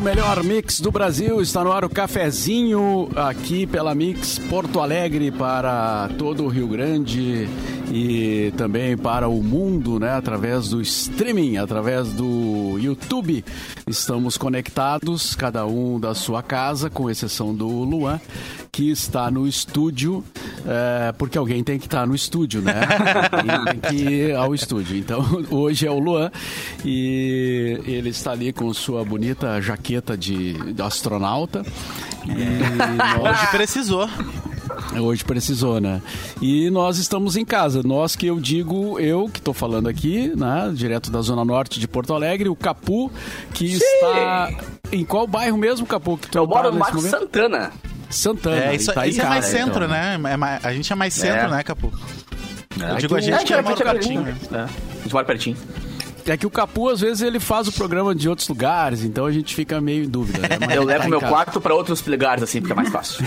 o melhor mix do Brasil. Está no ar o cafezinho aqui pela Mix Porto Alegre para todo o Rio Grande e também para o mundo, né? Através do streaming, através do YouTube. Estamos conectados, cada um da sua casa, com exceção do Luan, que está no estúdio, é, porque alguém tem que estar no estúdio, né? Alguém tem que ir ao estúdio. Então, hoje é o Luan e ele está ali com sua bonita jaqueta de, de astronauta. E nós... Hoje precisou. Hoje precisou, né? E nós estamos em casa. Nós que eu digo, eu que estou falando aqui, né? Direto da Zona Norte de Porto Alegre, o Capu, que Sim. está. Em qual bairro mesmo, Capu? Que tu eu moro no Marco Santana. Santana. É, isso, tá isso é mais centro, então. né? É mais, a gente é mais centro, é. né, Capu? É. Eu digo a gente que é, mora pertinho. Né? É. A gente mora pertinho. É que o Capu, às vezes, ele faz o programa de outros lugares, então a gente fica meio em dúvida. Né? Eu levo tá meu quarto para outros lugares, assim, porque é mais fácil.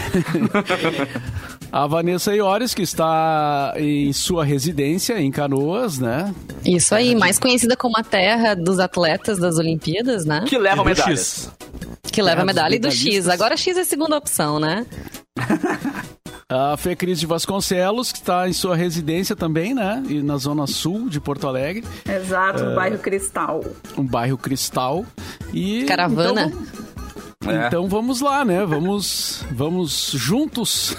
a Vanessa Iores, que está em sua residência em Canoas, né? Isso aí, mais conhecida como a terra dos atletas das Olimpíadas, né? Que leva medalhas. Que leva a medalha e do X. Agora X é a segunda opção, né? A Fê Cris de Vasconcelos, que está em sua residência também, né? E na zona sul de Porto Alegre. Exato, um bairro Cristal. Um bairro Cristal. E, Caravana. Então, é. Então vamos lá, né? Vamos, vamos juntos,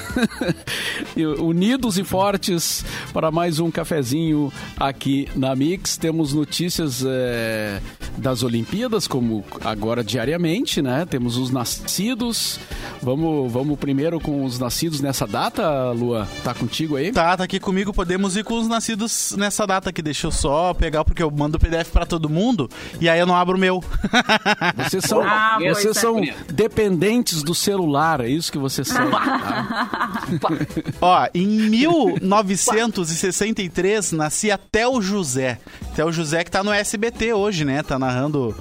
unidos e fortes, para mais um cafezinho aqui na Mix. Temos notícias é, das Olimpíadas, como agora diariamente, né? Temos os nascidos. Vamos, vamos primeiro com os nascidos nessa data, Lua? Tá contigo aí? Tá, tá aqui comigo. Podemos ir com os nascidos nessa data aqui. Deixa eu só pegar, porque eu mando o PDF para todo mundo e aí eu não abro o meu. Vocês são, ah, vocês são dependentes do celular, é isso que você sabe. Tá? Ó, em 1963 nascia Theo José. Theo José que tá no SBT hoje, né? Tá narrando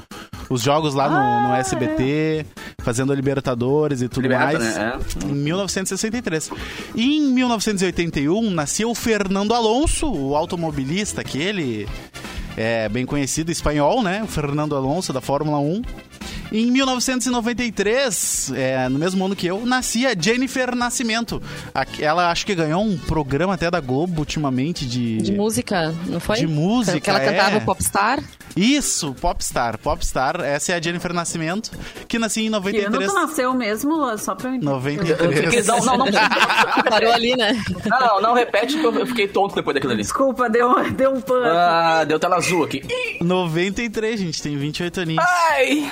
os jogos lá no, ah, no SBT, é. fazendo a Libertadores e tudo Liberta, mais. Né? É. Em 1963. E em 1981 nasceu o Fernando Alonso, o automobilista, aquele é, bem conhecido espanhol, né? O Fernando Alonso da Fórmula 1. Em 1993, é, no mesmo ano que eu, nascia Jennifer Nascimento. Ela acho que ganhou um programa até da Globo ultimamente de. De música, não foi? De música. Que ela é. cantava Popstar? Isso, Popstar. Popstar. Essa é a Jennifer Nascimento, que nasceu em 93. Que ano tu nasceu mesmo, só pra mim. 93. Não, não, não. Parou ali, né? Não, não, repete que eu fiquei tonto depois daquilo ali. Desculpa, deu, deu um pano. Ah, deu tela azul aqui. 93, gente, tem 28 aninhos. Ai!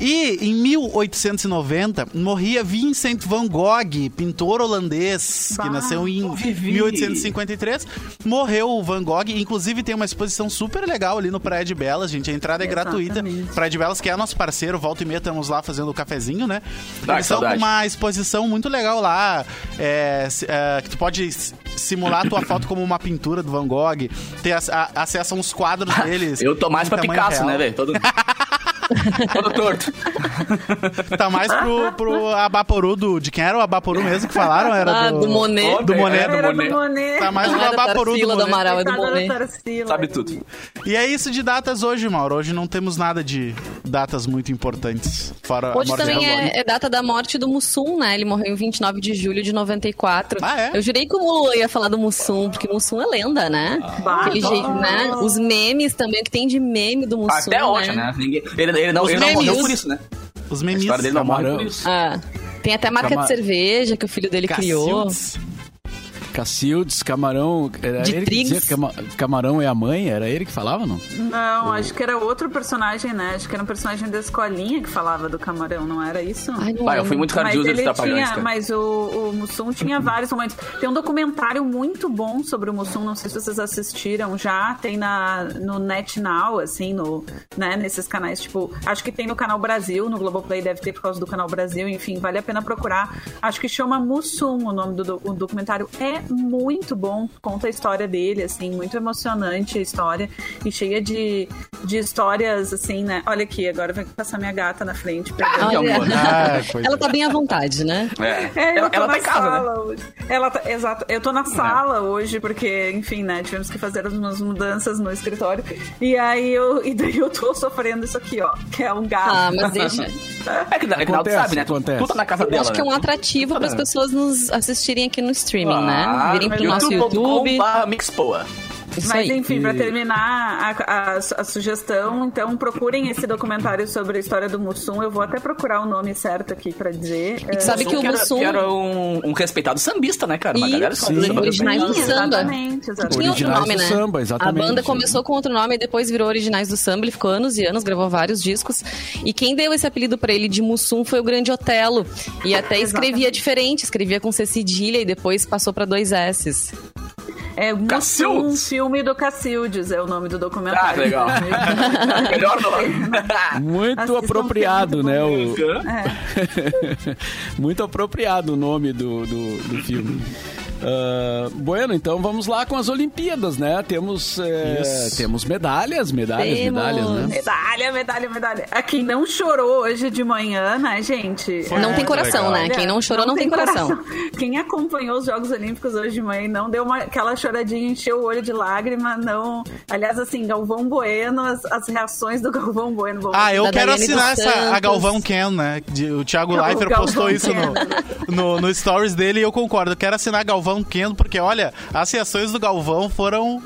E em 1890 morria Vincent van Gogh, pintor holandês, bah, que nasceu em 1853. Morreu o Van Gogh, inclusive tem uma exposição super legal ali no Praia de Belas, gente. A entrada é Exatamente. gratuita. Praia de Belas, que é nosso parceiro, volta e meia estamos lá fazendo o cafezinho, né? Ah, Eles estão com uma exposição muito legal lá, é, é, que tu pode simular a tua foto como uma pintura do Van Gogh, ter acesso a uns quadros deles. Eu tô mais pra Picasso, real. né, velho? Todo... Todo torto. Tá mais pro, pro Abaporu do. De quem era o Abaporu mesmo que falaram? Era ah, do, do Monet. Do Monet. Era do Monet. Monet. Tá mais pro Abaporu do, do Amaral, é do Monet. Sabe tudo. E é isso de datas hoje, Mauro. Hoje não temos nada de datas muito importantes. Fora hoje também é, é, data da morte do Mussum, né? Ele morreu em 29 de julho de 94. Ah, é? Eu jurei que o Lula ia falar do Mussum, porque o Mussum é lenda, né? Ah, Aquele jeito, né? Os memes também, o que tem de meme do Mussum. Até hoje, né? né? Ele, ele não, ele não morreu por isso, né? Os memes. A história dele não morreu por isso. Ah, tem até marca Cama... de cerveja que o filho dele Cacildes. criou. Cacildes, Camarão. Era de ele Triggs. que dizia que Camarão é a mãe? Era ele que falava, não? Não, acho que era outro personagem, né? Acho que era um personagem da escolinha que falava do Camarão, não era isso? Ai, não eu fui muito cardioso dos Trapalhões, tinha, Mas o, o Mussum tinha vários momentos. Tem um documentário muito bom sobre o Mussum, não sei se vocês assistiram já. Tem na, no NetNow, assim, no, né, nesses canais, tipo... Acho que tem no Canal Brasil, no Globoplay deve ter por causa do Canal Brasil, enfim, vale a pena procurar. Acho que chama Mussum o nome do, do documentário. É muito bom, conta a história dele, assim, muito emocionante a história e cheia de, de histórias, assim, né? Olha aqui, agora vai passar minha gata na frente. Olha, ah, ela tá bem à vontade, né? É, é ela, ela tá em casa, né? Hoje. Ela tá, exato, eu tô na sala é. hoje porque, enfim, né, tivemos que fazer umas mudanças no escritório e aí eu, e daí eu tô sofrendo isso aqui, ó, que é um gato. Ah, mas deixa. É que na acontece, sabe, né? Acontece. Tudo na casa dela. Acho que é um né? atrativo para as pessoas nos assistirem aqui no streaming, né? ah, né? Virem pro nosso YouTube. Mixpoa. Isso Mas aí. enfim, para terminar a, a, a, sugestão, então procurem esse documentário sobre a história do Mussum. Eu vou até procurar o nome certo aqui para dizer. E sabe que o Mussum era, era um, um, respeitado sambista, né, cara? Uma galera sim, originais do samba. Exatamente, exatamente. Tinha outro nome, né? Samba, exatamente. A banda começou com outro nome e depois virou Originais do Samba. Ele ficou anos e anos, gravou vários discos. E quem deu esse apelido para ele de Mussum foi o Grande Otelo. E até escrevia diferente, escrevia com C cedilha e depois passou para dois S's. É um filme do Cacildes, é o nome do documentário. Ah, legal. Melhor nome. Muito Assistam apropriado, né? O... É. Muito apropriado o nome do, do, do filme. Uh, bueno, então vamos lá com as Olimpíadas, né? Temos, é, temos medalhas, medalhas, temos. medalhas, né? Medalha, medalha, medalha. A quem não chorou hoje de manhã, né, gente? Foi não tem coração, legal. né? Quem não chorou não, não tem, tem coração. coração. Quem acompanhou os Jogos Olímpicos hoje de manhã e não deu uma, aquela choradinha, encheu o olho de lágrima, não. Aliás, assim, Galvão Bueno, as, as reações do Galvão Bueno. Ah, eu quero assinar essa, a Galvão Ken, né? o Thiago Leifert postou isso no, no, no stories dele e eu concordo. Eu quero assinar Galvão Galvão Kendo, porque olha, as reações do Galvão foram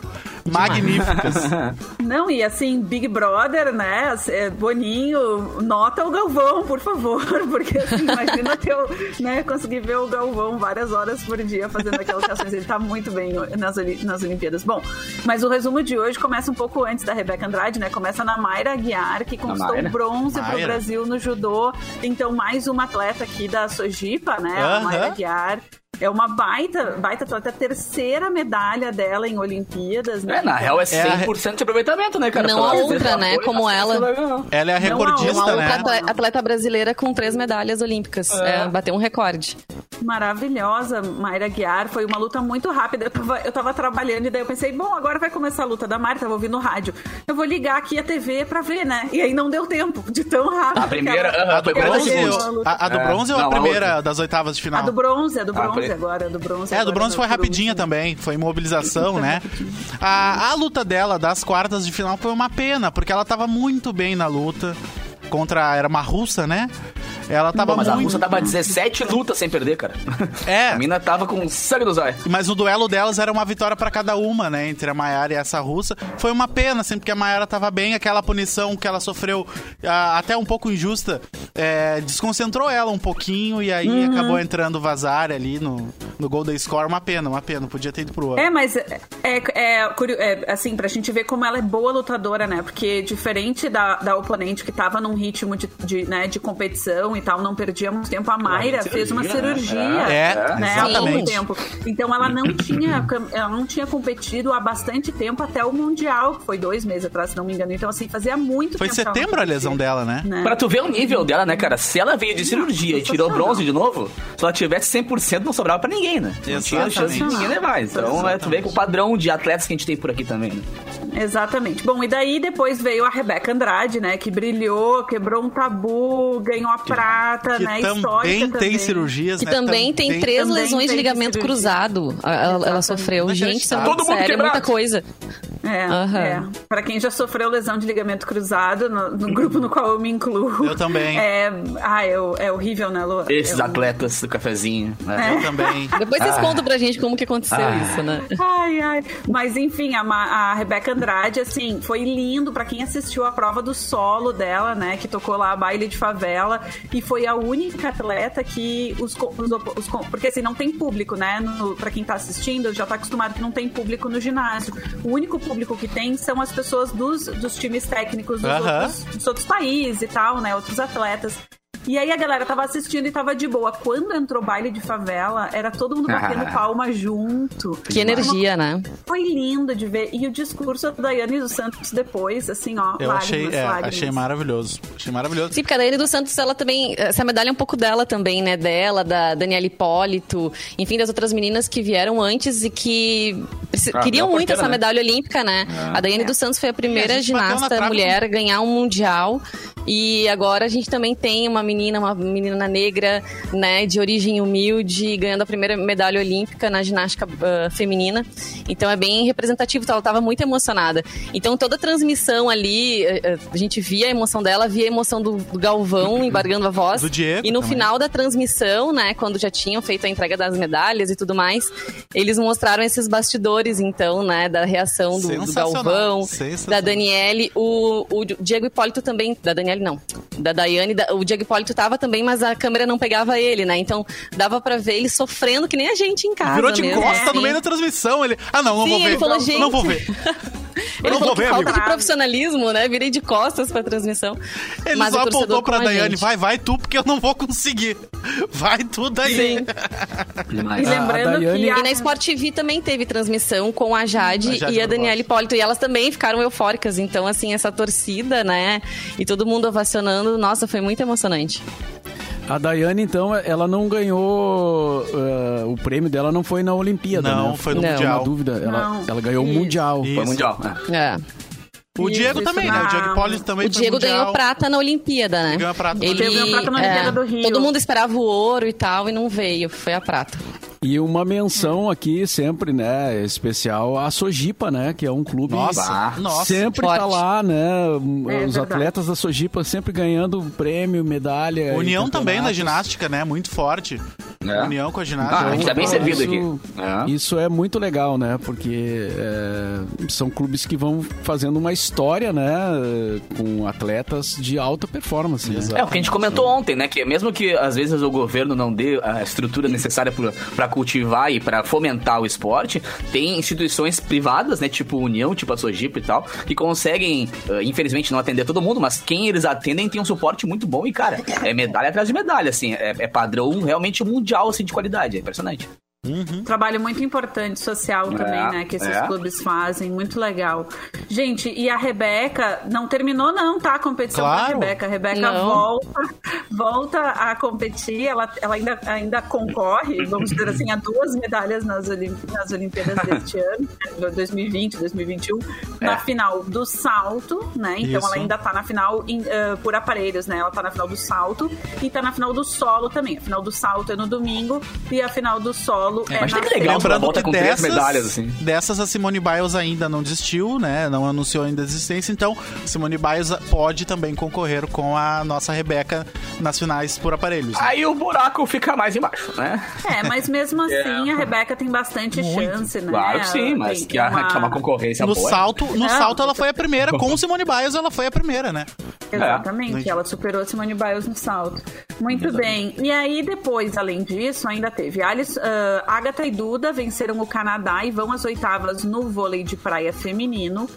magníficas. Não, e assim, Big Brother, né? É, Boninho, nota o Galvão, por favor, porque assim, imagina eu, né, conseguir ver o Galvão várias horas por dia fazendo aquelas reações. Ele tá muito bem nas, nas Olimpíadas. Bom, mas o resumo de hoje começa um pouco antes da Rebeca Andrade, né? Começa na Mayra Aguiar, que conquistou o bronze Mayra. pro Brasil no judô. Então, mais uma atleta aqui da Sojipa, né? Uh -huh. A Mayra Aguiar. É uma baita, baita atleta, a terceira medalha dela em Olimpíadas, né? É, na real é 100% é a... de aproveitamento, né, cara? Não há outra, né, como ela. Ela é a recordista, não há né? Outra atleta brasileira com três medalhas olímpicas. É. É, bateu um recorde. Maravilhosa, Mayra Guiar. Foi uma luta muito rápida. Eu tava, eu tava trabalhando e daí eu pensei, bom, agora vai começar a luta da Mayra, tava ouvindo rádio. Eu vou ligar aqui a TV pra ver, né? E aí não deu tempo de tão rápido. A primeira, ela, a, do bronze, a, a, do bronze ou a primeira das oitavas de final? A do bronze, a do ah, bronze agora, do bronze. É, a do bronze foi rapidinha também, foi imobilização, né? A, a luta dela das quartas de final foi uma pena, porque ela tava muito bem na luta contra era uma russa, né? Ela tava Pô, mas muito... a russa tava 17 lutas sem perder, cara. É. A mina tava com sangue nos olhos. Mas o duelo delas era uma vitória para cada uma, né? Entre a Mayara e essa russa. Foi uma pena, assim, porque a Mayara tava bem. Aquela punição que ela sofreu, até um pouco injusta, é, desconcentrou ela um pouquinho e aí uhum. acabou entrando o Vazar ali no, no Golden Score. Uma pena, uma pena. Podia ter ido pro outro. É, mas é, é, é, assim, pra gente ver como ela é boa lutadora, né? Porque diferente da, da oponente que tava num ritmo de, de, né, de competição e tal, não perdia muito tempo. A Mayra fez uma cirurgia, é, né, há muito tempo. Então ela não tinha, ela não tinha competido há bastante tempo até o mundial, que foi dois meses atrás, se não me engano. Então assim fazia muito. Foi tempo setembro a lesão dela, né? né? Pra tu ver o nível dela, né, cara? Se ela veio de cirurgia e tirou bronze de novo, se ela tivesse 100% não sobrava pra ninguém, né? Não tinha chance de ninguém levar. Então é, tu vê com o padrão de atletas que a gente tem por aqui também, né? Exatamente. Bom, e daí depois veio a Rebeca Andrade, né? Que brilhou, quebrou um tabu, ganhou a prata, que né? Também tem cirurgias, que né? também tem três lesões de ligamento cruzado. Ela, ela, sofreu. Gente, isso é muito sério, é muita coisa. É, uhum. é. Pra quem já sofreu lesão de ligamento cruzado, no, no grupo no qual eu me incluo. Eu também. É, ah, é, é horrível, né, Lu? Esses eu... atletas do cafezinho. Né? É. Eu também. Depois vocês ah. contam pra gente como que aconteceu ah. isso, né? Ai, ai. Mas enfim, a, a Rebeca Andrade, assim, foi lindo pra quem assistiu a prova do solo dela, né? Que tocou lá a baile de favela. E foi a única atleta que os, os, os porque assim, não tem público, né? No, pra quem tá assistindo, já tá acostumado que não tem público no ginásio. O único público que tem são as pessoas dos, dos times técnicos dos, outros, dos outros países e tal, né? Outros atletas. E aí a galera tava assistindo e tava de boa. Quando entrou baile de favela, era todo mundo batendo ah. palma junto. Que energia, né? Foi lindo de ver. E o discurso da Daiane dos Santos depois, assim, ó, Eu lágrimas, achei, é, achei maravilhoso. Achei maravilhoso. Sim, porque a Daiane dos Santos, ela também... Essa medalha é um pouco dela também, né? Dela, da Daniela Hipólito, enfim, das outras meninas que vieram antes e que Ah, Queriam muito essa né? medalha olímpica, né? Ah. A Daiane dos Santos foi a primeira a ginasta mulher a ganhar um mundial. E agora a gente também tem uma menina, uma menina negra, né, de origem humilde, ganhando a primeira medalha olímpica na ginástica uh, feminina. Então é bem representativo, ela estava muito emocionada. Então toda a transmissão ali, uh, a gente via a emoção dela, via a emoção do, do Galvão embargando a voz. Do Diego. E no também. final da transmissão, né, quando já tinham feito a entrega das medalhas e tudo mais, eles mostraram esses bastidores, então, né, da reação do, do Galvão, da Daniele, o, o Diego Hipólito também, da Daniele não. Da Daiane, da, o Diego Hipólito tava também, mas a câmera não pegava ele, né? Então dava pra ver ele sofrendo que nem a gente em casa. Virou de mesmo, costa assim. no meio da transmissão. Ele, ah, não, não Sim, vou ver. Ele falou, não, gente... não vou ver. Ele não falou que ver, falta amigo. de profissionalismo, né? Virei de costas pra transmissão. Ele Mas só apontou pra Daiane, vai, vai tu, porque eu não vou conseguir. Vai tu daí. Sim. e lembrando Daiane... que... A... E na Sport TV também teve transmissão com a Jade, a Jade e a Daniela Hipólito. E elas também ficaram eufóricas. Então, assim, essa torcida, né? E todo mundo ovacionando. Nossa, foi muito emocionante. A Daiane, então, ela não ganhou. Uh, o prêmio dela não foi na Olimpíada, não, né? foi no não. Mundial. Uma dúvida. Ela, ela ganhou o Mundial. Isso. Foi Mundial. É. é. O Diego isso, também, né? O Diego Poli também O Diego ganhou prata na Olimpíada, né? Ele ganhou prata, Ele, ganhou prata na Olimpíada é, do Rio. Todo mundo esperava o ouro e tal e não veio, foi a prata. E uma menção aqui sempre, né, especial a Sojipa, né, que é um clube nossa, nossa, sempre forte. tá lá, né, é, os verdade. atletas da Sojipa sempre ganhando prêmio, medalha. União também na ginástica, né, muito forte. É. União com a ginástica. Ah, a gente tá bem servido isso, aqui. É. Isso é muito legal, né, porque é, são clubes que vão fazendo uma história, né, com atletas de alta performance. Né? É o que a gente comentou ontem, né, que mesmo que às vezes o governo não dê a estrutura necessária para cultivar e para fomentar o esporte, tem instituições privadas, né, tipo União, tipo a Sojipa e tal, que conseguem, uh, infelizmente, não atender todo mundo, mas quem eles atendem tem um suporte muito bom e, cara, é medalha atrás de medalha, assim, é, é padrão realmente mundial, assim, de qualidade, é impressionante. Uhum. Trabalho muito importante social é, também, né? Que esses é. clubes fazem, muito legal. Gente, e a Rebeca não terminou, não, tá? A competição claro. da Rebeca. A Rebeca volta, volta a competir, ela, ela ainda, ainda concorre, vamos dizer assim, a duas medalhas nas, Olimp nas Olimpíadas deste ano, 2020, 2021, é. na final do salto, né? Então Isso. ela ainda tá na final in, uh, por aparelhos, né? Ela tá na final do salto e tá na final do solo também. A final do salto é no domingo e a final do solo solo é, Mas tem que legal, lembrando volta que com dessas, três medalhas, assim. Dessas, a Simone Biles ainda não desistiu, né? Não anunciou ainda a existência, então Simone Biles pode também concorrer com a nossa Rebeca nas finais por aparelhos. Né? Aí o buraco fica mais embaixo, né? É, mas mesmo é. assim é. a Rebeca tem bastante Muito. chance, né? Claro que sim, mas que, uma... que é uma concorrência no boa. Salto, no salto ela foi a primeira, com Simone Biles ela foi a primeira, né? Exatamente, é. ela superou a Simone Biles no salto. Muito Exatamente. bem. E aí depois, além disso, ainda teve Alice, uh, Agatha e Duda venceram o Canadá e vão às oitavas no vôlei de praia feminino.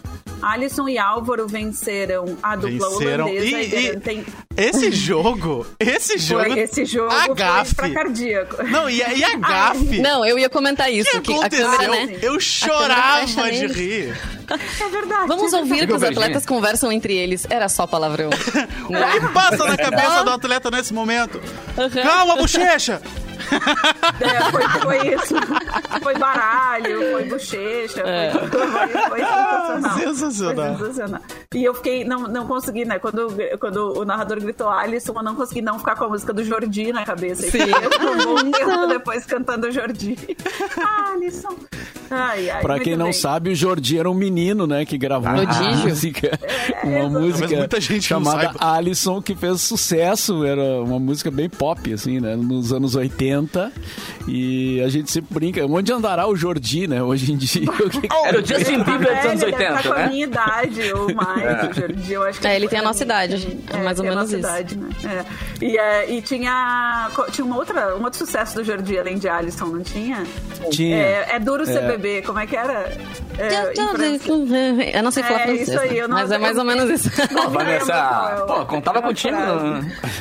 Alisson e Álvaro venceram a dupla venceram. holandesa. E, e tem... Esse jogo, esse jogo, foi, esse jogo a gafe. foi cardíaco. Não, e, e a gafe. Não, eu ia comentar isso. que, que aconteceu? Câmera, né? Eu chorava de rir. É verdade. Vamos ouvir que os atletas conversam entre eles. Era só palavrão. O que passa na cabeça do atleta nesse momento? Uhum. Calma, bochecha! É, foi, foi, isso. Foi baralho, foi bochecha, é. foi, foi, foi, sensacional. Sensacional. Foi sensacional. E eu fiquei, não, não consegui, né? Quando, quando o narrador gritou Alisson, eu não consegui não ficar com a música do Jordi na cabeça. Sim. Eu vou depois cantando Jordi. Alisson. Ai, ai, pra quem não bem. sabe, o Jordi era um menino, né? Que gravou ah, uma música. É, uma música chamada Alisson, que fez sucesso. Era uma música bem pop, assim, né? Nos anos 80. E a gente sempre brinca. Onde andará o Jordi, né? Hoje em dia. Era o Justin Bieber dos anos 80, tá né? com a minha idade, ou mais. É. O Jordi, eu acho que é, ele tem a nossa idade. É, mais ou menos isso. Idade, né? É. E, é, e tinha, tinha uma outra, um outro sucesso do Jordi, além de Alisson, não tinha? Tinha. É, é duro ser bebê. Como é que era? Eu não sei falar francês. Isso aí, eu não, mas é mais ou menos isso. Não, Vanessa, pô, contava contigo.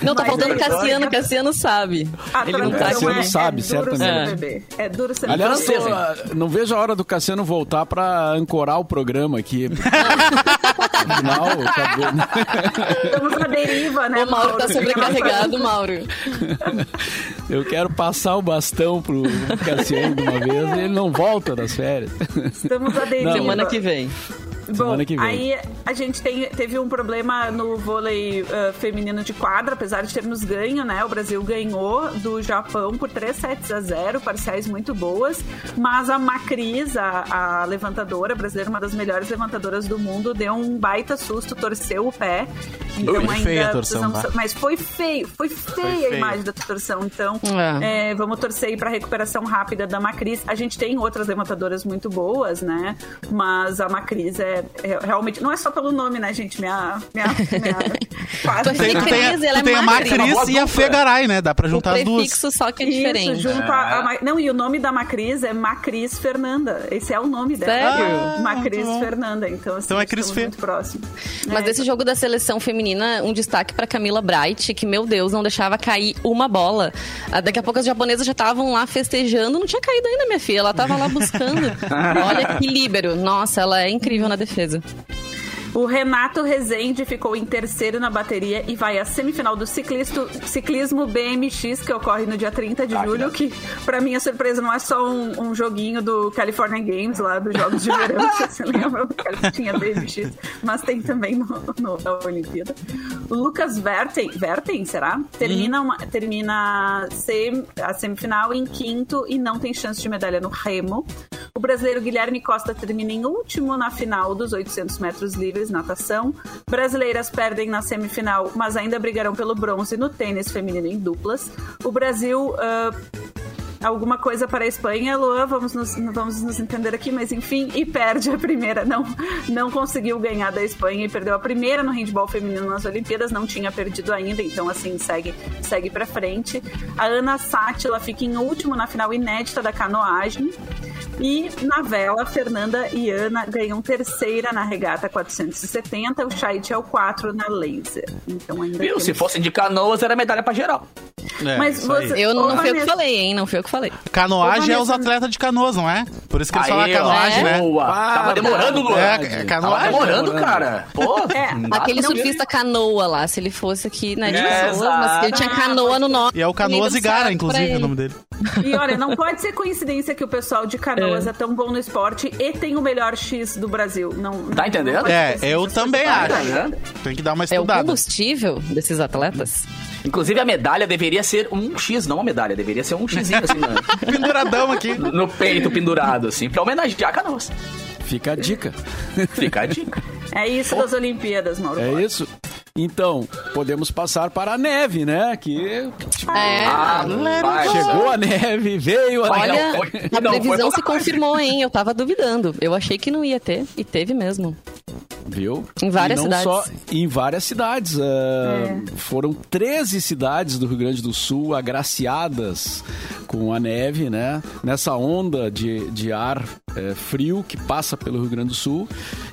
Não, tá faltando Cassiano. Cassiano sabe. Ele não tá, Cassiano sabe, certamente. É duro ser Aliás, não vejo a hora do Cassiano voltar pra ancorar o programa aqui. final, acabou. Estamos na deriva, né? O Mauro, Mauro tá sobrecarregado, Mauro. Eu quero passar o bastão pro Cassiano de uma vez e ele não volta das férias. Estamos na deriva. Semana que vem. Bom, aí a gente tem, teve um problema no vôlei uh, feminino de quadra, apesar de termos ganho, né? O Brasil ganhou do Japão por 3 sets a 0, parciais muito boas, mas a Macris, a, a levantadora brasileira, uma das melhores levantadoras do mundo, deu um baita susto, torceu o pé. Então Ui, ainda feia a torção, mas foi feio, foi feia foi a imagem da torção. Então, é. É, vamos torcer aí para recuperação rápida da Macris. A gente tem outras levantadoras muito boas, né? Mas a Macris é é, realmente. Não é só pelo nome, né, gente? Minha. minha, minha quase. Tu tem, tu tem, a, tu tem a Macris e a Fegaray, né? Dá pra juntar o as duas. fixo só que é diferente. Isso, junto a, a, é. não, e o nome da Macris é Macris Fernanda. Esse é o nome dela. Sério? Ah, Macris Fernanda. Então, assim, então é Cris muito próximo. Mas é. desse jogo da seleção feminina, um destaque pra Camila Bright, que, meu Deus, não deixava cair uma bola. Ah, daqui a pouco as japonesas já estavam lá festejando, não tinha caído ainda, minha filha. Ela tava lá buscando. Olha que líbero. Nossa, ela é incrível na defesa. O Renato Rezende ficou em terceiro na bateria e vai à semifinal do ciclisto, ciclismo BMX, que ocorre no dia 30 de ah, julho, que para minha surpresa não é só um, um, joguinho do California Games, lá dos Jogos de Verão, se você lembra, que tinha BMX, mas tem também no, no, na Olimpíada. O Lucas Verten, Verten será? Termina, uma, termina sem, a semifinal em quinto e não tem chance de medalha no remo. O brasileiro Guilherme Costa termina em último na final dos 800 metros livres natação. Brasileiras perdem na semifinal, mas ainda brigarão pelo bronze no tênis feminino em duplas. O Brasil. Uh, alguma coisa para a Espanha, Luan, vamos nos, vamos nos entender aqui, mas enfim, e perde a primeira, não, não conseguiu ganhar da Espanha e perdeu a primeira no handball feminino nas Olimpíadas, não tinha perdido ainda, então assim, segue, segue para frente. A Ana Sátila fica em último na final inédita da canoagem. E na vela, Fernanda e Ana ganham terceira na regata 470, o Chait é o 4 na laser. Então ainda Viu? Se fosse de canoas, era medalha pra geral. É, Mas você, eu não, não fui eu que falei, hein? Não fui eu que falei. Canoagem é os atletas de canoas, não é? Por isso que eles falam canoagem, é? né? Boa. Ah, Tava demorando, Luan. É, é canoagem. Tava demorando, cara. Pô, é, aquele surfista canoa lá, se ele fosse aqui, né? De é, ele tinha canoa no nome. E é o Canoas Igara, inclusive, o nome dele. E olha, não pode ser coincidência que o pessoal de Canoas é, é tão bom no esporte e tem o melhor X do Brasil. Não, tá entendendo? É, eu também acho. Tá tem que dar uma estudada. É o combustível desses atletas? Inclusive, a medalha deveria ser um X, não uma medalha. Deveria ser um X assim, né? Penduradão aqui. No peito, pendurado, assim, pra homenagear a Canoas. Fica a dica. Fica a dica. É isso das Olimpíadas, Mauro. É isso. Então, podemos passar para a neve, né? Que tipo, é. ah, chegou a neve, veio a Olha, neve. a previsão se confirmou, hein? Eu tava duvidando. Eu achei que não ia ter, e teve mesmo. Viu? Em várias cidades. Só, em várias cidades. Uh, é. Foram 13 cidades do Rio Grande do Sul agraciadas com a neve, né? Nessa onda de, de ar é, frio que passa pelo Rio Grande do Sul.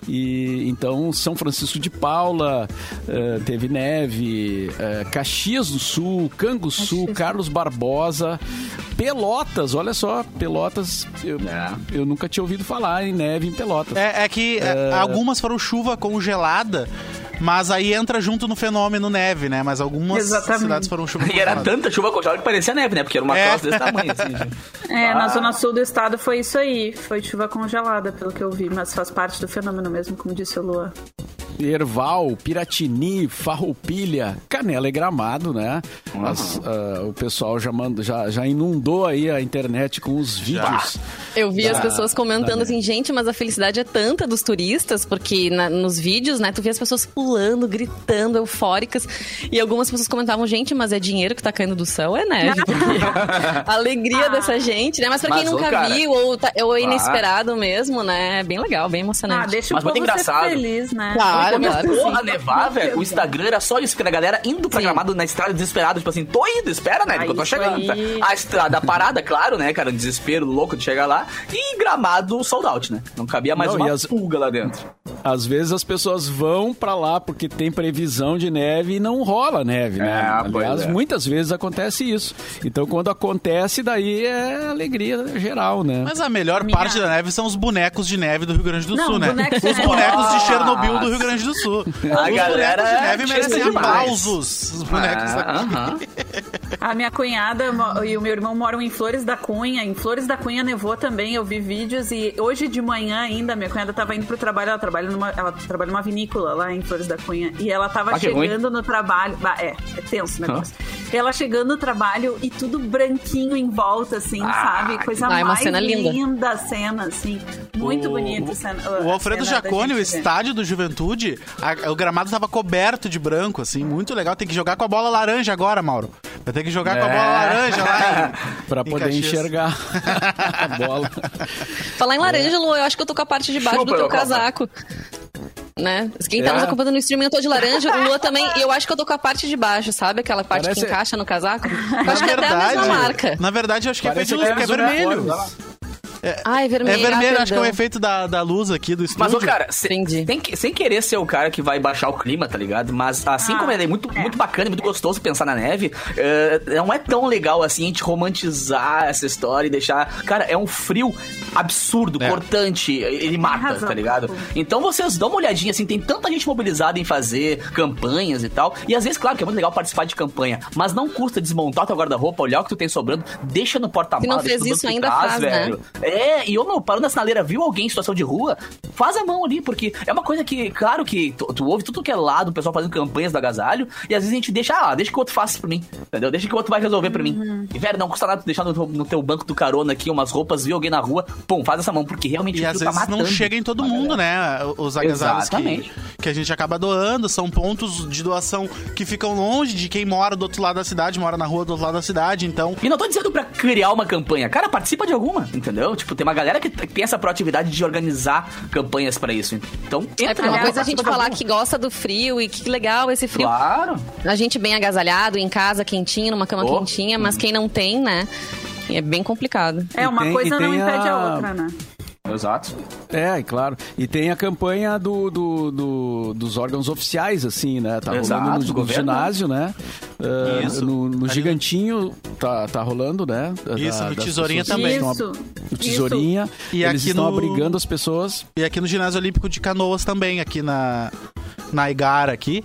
E então São Francisco de Paula é, teve neve, é, Caxias do Sul, Canguçu, Carlos Barbosa, Pelotas, olha só, Pelotas, eu, é. eu nunca tinha ouvido falar em neve em Pelotas. É, é que é, algumas foram chuva congelada. Mas aí entra junto no fenômeno neve, né? Mas algumas Exatamente. cidades foram chuva E era tanta chuva congelada que parecia neve, né? Porque era uma é. desse tamanho, assim. É, ah. na zona sul do estado foi isso aí. Foi chuva congelada, pelo que eu vi. Mas faz parte do fenômeno mesmo, como disse o Lua. Erval, Piratini, Farroupilha, Canela e Gramado, né? Uhum. As, uh, o pessoal já, manda, já, já inundou aí a internet com os vídeos. Eu vi da, as pessoas comentando assim, gente, mas a felicidade é tanta dos turistas, porque na, nos vídeos, né, tu vê as pessoas pulando, gritando, eufóricas, e algumas pessoas comentavam, gente, mas é dinheiro que tá caindo do céu, é neve. a alegria ah. dessa gente, né? Mas pra quem mas, nunca cara, viu, ou, tá, ou é inesperado ah. mesmo, né? É bem legal, bem emocionante. Ah, deixa o mas povo muito engraçado. feliz, né? Claro claro, começou claro, a nevar, velho, o Instagram era só isso, que a galera indo pra Gramado na estrada desesperada, tipo assim, tô indo, espera, né, que eu tô chegando. Tá? A estrada parada, claro, né, cara, um desespero louco de chegar lá, e Gramado sold out, né, não cabia mais não, uma as... pulga lá dentro. às vezes as pessoas vão para lá porque tem previsão de neve e não rola neve, né? É, Aliás, é. muitas vezes acontece isso. Então, quando acontece, daí é alegria geral, né? Mas a melhor Minha... parte da neve são os bonecos de neve do Rio Grande do não, Sul, né? Os bonecos de Chernobyl do Rio Grande do Sul. A os galera bonecos de neve merecem aplausos. Os bonecos ah, daqui. Uh -huh. A minha cunhada e o meu irmão moram em Flores da Cunha. Em Flores da Cunha nevou também. Eu vi vídeos e hoje de manhã ainda, minha cunhada estava indo pro trabalho. Ela trabalha numa, ela trabalha numa vinícola lá em Flores da Cunha. E ela estava ah, chegando no trabalho. Bah, é, é tenso o negócio. Ela chegando no trabalho e tudo branquinho em volta, assim, ah, sabe? Coisa ah, é mais cena linda. linda cena, assim. Muito o, bonita a cena. O Alfredo Jacone, o estádio do Juventude, a, o gramado estava coberto de branco, assim, muito legal. Tem que jogar com a bola laranja agora, Mauro. Vai ter que jogar é. com a bola é. laranja lá. pra poder enxergar a bola. Falar em laranja, Lu, eu acho que eu tô com a parte de baixo Chupa, do teu casaco. Né? Quem tá é. nos acompanhando no streaming, eu tô de laranja. O Lua também. E eu acho que eu tô com a parte de baixo, sabe? Aquela parte Parece... que encaixa no casaco. Eu acho que é até a mesma marca. Na verdade, eu acho que é feito é, é vermelho. É, ah, é vermelho. É vermelho, ah, acho que é o efeito da, da luz aqui do estúdio. Mas, cara, sem, sem querer ser o cara que vai baixar o clima, tá ligado? Mas assim ah, como ele é muito, é. muito bacana e muito gostoso pensar na neve, uh, não é tão legal assim a gente romantizar essa história e deixar. Cara, é um frio absurdo, é. cortante, ele mata, tá ligado? Então vocês dão uma olhadinha, assim, tem tanta gente mobilizada em fazer campanhas e tal. E às vezes, claro, que é muito legal participar de campanha, mas não custa desmontar teu guarda-roupa, olhar o que tu tem sobrando, deixa no porta-malas. Se não fez isso, ainda faz, né? velho. Né? É, e eu, meu, parando na sinaleira, viu alguém em situação de rua, faz a mão ali, porque é uma coisa que, claro que tu, tu ouve tudo que é lado, o pessoal fazendo campanhas do agasalho, e às vezes a gente deixa, ah, deixa que o outro faça pra mim, entendeu? Deixa que o outro vai resolver pra mim. Uhum. E, velho, não custa nada tu deixar no, no, teu banco do carona aqui umas roupas, viu alguém na rua, pum, faz essa mão, porque realmente e o às tá vezes tá não chega em todo mundo, né? Os agasalhos que, que a gente acaba doando, são pontos de doação que ficam longe de quem mora do outro lado da cidade, mora na rua do outro lado da cidade, então... E não tô dizendo pra criar uma campanha, cara, participa de alguma, entendeu? Tipo, tem uma galera que tem essa proatividade de organizar campanhas para isso. Então, entra é uma coisa a gente falar que gosta do frio e que legal esse frio. Claro. A gente bem agasalhado, em casa, quentinho, numa cama oh. quentinha, mas quem não tem, né? É bem complicado. É, uma tem, coisa não impede a... a outra, né? Exato. É, claro. E tem a campanha do, do, do dos órgãos oficiais, assim, né? Tá Exato, rolando no, no ginásio, né? Uh, Isso. No, no gigantinho tá, tá rolando, né? Isso, da, no Tesourinha também. Isso. No Tesourinha. Isso. E eles aqui estão no... abrigando as pessoas. E aqui no ginásio olímpico de Canoas também, aqui na, na Igara aqui.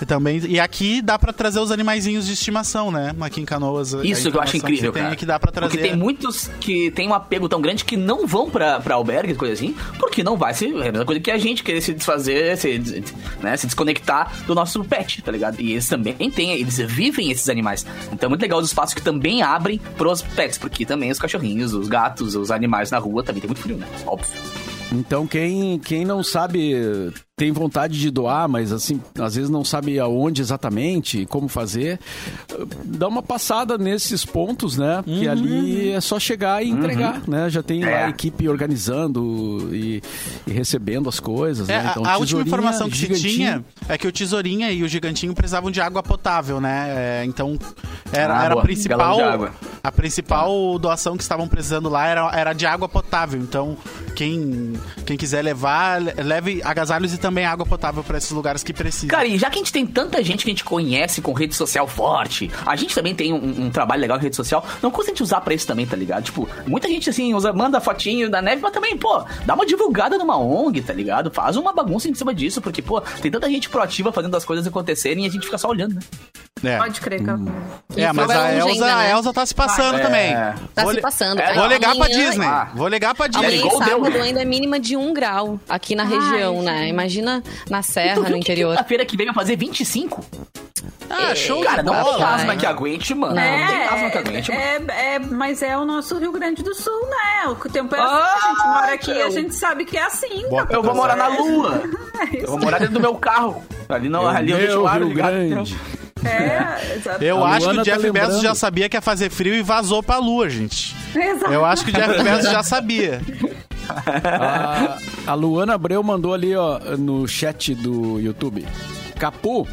E, também, e aqui dá para trazer os animaizinhos de estimação, né? Aqui em Canoas. Isso que eu acho incrível, que cara. Tem, que dá pra trazer. Porque tem muitos que tem um apego tão grande que não vão pra, pra albergue, coisa assim, porque não vai ser é a mesma coisa que a gente querer se desfazer, se, né, se desconectar do nosso pet, tá ligado? E eles também têm, eles vivem esses animais. Então é muito legal os espaços que também abrem pros pets, porque também os cachorrinhos, os gatos, os animais na rua também tem muito frio, né? Óbvio. Então quem, quem não sabe tem vontade de doar, mas assim, às vezes não sabe aonde exatamente, como fazer, dá uma passada nesses pontos, né? Uhum. Que ali é só chegar e entregar, uhum. né? Já tem é. lá a equipe organizando e, e recebendo as coisas, é, né? Então, a, a última informação que se tinha é que o Tesourinha e o Gigantinho precisavam de água potável, né? É, então, era, era a principal a principal doação que estavam precisando lá era, era de água potável. Então, quem, quem quiser levar, leve agasalhos e também água potável para esses lugares que precisam. Cara, e já que a gente tem tanta gente que a gente conhece com rede social forte, a gente também tem um, um trabalho legal em rede social, não custa a gente usar pra isso também, tá ligado? Tipo, muita gente assim, usa, manda fotinho da neve, mas também, pô, dá uma divulgada numa ONG, tá ligado? Faz uma bagunça em cima disso, porque, pô, tem tanta gente proativa fazendo as coisas acontecerem e a gente fica só olhando, né? É. Pode crer, cara. Hum. É, mas a Elza, ainda, né? a Elza tá se passando também. É. Tá vou se passando. É, vou ligar pra Disney. Ah. Vou ligar pra Disney. Amanhã sábado ainda é mínima de um grau aqui na Ai, região, né? Gente. Imagina na serra, no interior. A feira que vem vai fazer 25? Ah, é, show Cara, não tem asma que aguente, mano. É, não tem asma que aguente, mano. É, é, mas é o nosso Rio Grande do Sul, né? O tempo é assim, ah, a gente mora aqui, a gente sabe que é assim. Boa, eu vou morar na lua. Eu vou morar dentro do meu carro. Ali, não, ali eu deixo o ar ligado. É, exatamente. Eu acho que o Jeff tá Bezos já sabia que ia fazer frio e vazou pra lua, gente. Exato. Eu acho que o Jeff Bezos já sabia. A, a Luana Abreu mandou ali, ó, no chat do YouTube. Capu,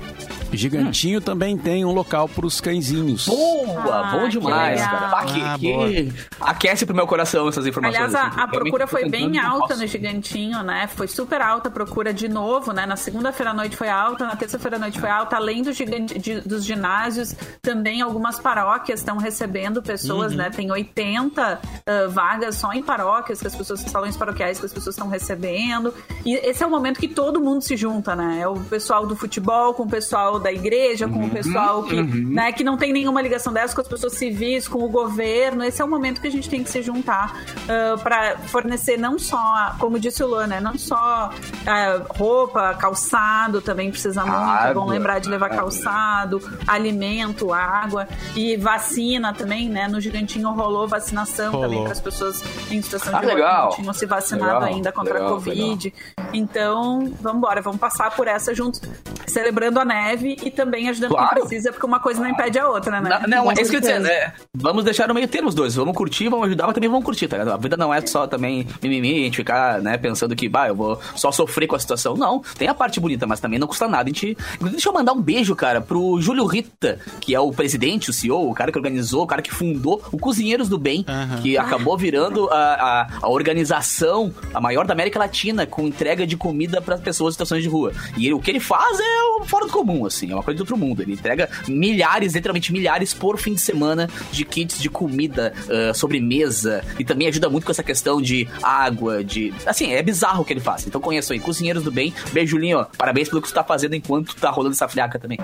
Gigantinho hum. também tem um local para os cãezinhos. Boa, ah, bom demais, cara. Ah, que, ah, que aquece pro meu coração essas informações. Aliás, a, assim, a procura foi bem alta no Gigantinho, né? Foi super alta a procura de novo, né? Na segunda-feira à noite foi alta, na terça-feira à noite foi alta. Além do gigante, de, dos ginásios, também algumas paróquias estão recebendo pessoas, uhum. né? Tem 80 uh, vagas só em paróquias, que as pessoas, salões paroquiais que as pessoas estão recebendo. E esse é o momento que todo mundo se junta, né? É o pessoal do futebol com o pessoal da igreja, com uhum. o pessoal que, uhum. né, que não tem nenhuma ligação dessa com as pessoas civis, com o governo. Esse é o momento que a gente tem que se juntar uh, para fornecer não só, como disse o Luan, né? Não só uh, roupa, calçado, também precisa muito. Água. É bom lembrar de levar calçado, alimento, água e vacina também, né? No Gigantinho rolou vacinação rolou. também para as pessoas em situação ah, de legal. não tinham se vacinado legal. ainda contra legal, a Covid. Legal. Então, vamos embora, vamos passar por essa juntos, celebrando a neve e também ajudando claro. quem precisa, porque uma coisa não impede a outra, né? Não, não é isso que eu dizer, né? Vamos deixar no meio termo os dois. Vamos curtir, vamos ajudar, mas também vamos curtir, tá ligado? A vida não é só também mimimi, a gente ficar, né, pensando que, bah, eu vou só sofrer com a situação. Não, tem a parte bonita, mas também não custa nada. A gente. Deixa eu mandar um beijo, cara, pro Júlio Rita, que é o presidente, o CEO, o cara que organizou, o cara que fundou o Cozinheiros do Bem, uhum. que acabou virando a, a, a, organização, a maior da América Latina, com entrega de comida para pessoas em situações de rua. E ele, o que ele faz é fora do comum, assim, é uma coisa de outro mundo. Ele entrega milhares, literalmente milhares por fim de semana de kits de comida, uh, sobremesa, e também ajuda muito com essa questão de água, de. Assim, é bizarro o que ele faz. Então conheçam aí, Cozinheiros do Bem. Beijo, Julinho. Parabéns pelo que você tá fazendo enquanto tá rolando essa friaca também.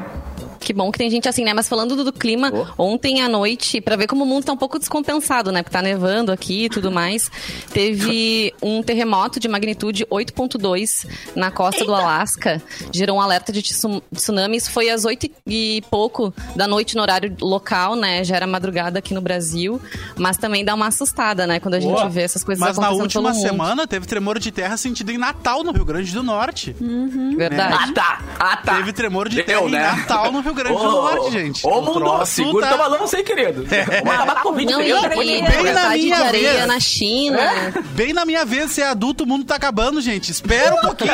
Que bom que tem gente assim, né? Mas falando do, do clima, oh. ontem à noite, para ver como o mundo tá um pouco descompensado, né? Porque tá nevando aqui e tudo mais. Teve um terremoto de magnitude 8.2 na costa Eita. do Alasca. Gerou um alerta de tsunami. Isso foi às 8 e pouco da noite no horário local, né? Já era madrugada aqui no Brasil. Mas também dá uma assustada, né? Quando a gente Boa. vê essas coisas mas acontecendo Mas na última semana teve tremor de terra sentido em Natal, no Rio Grande do Norte. Uhum. Verdade. Ah, tá. Ah, tá. Teve tremor de Deu, terra né? em Natal, no Rio Grande do Norte, gente. Ô, mundo, segura tá... o balão sem, querido. É. Vídeo. Não, bem, bem na minha areia vez. na China. É. Bem na minha vez, ser adulto, o mundo tá acabando, gente. Espera um pouquinho.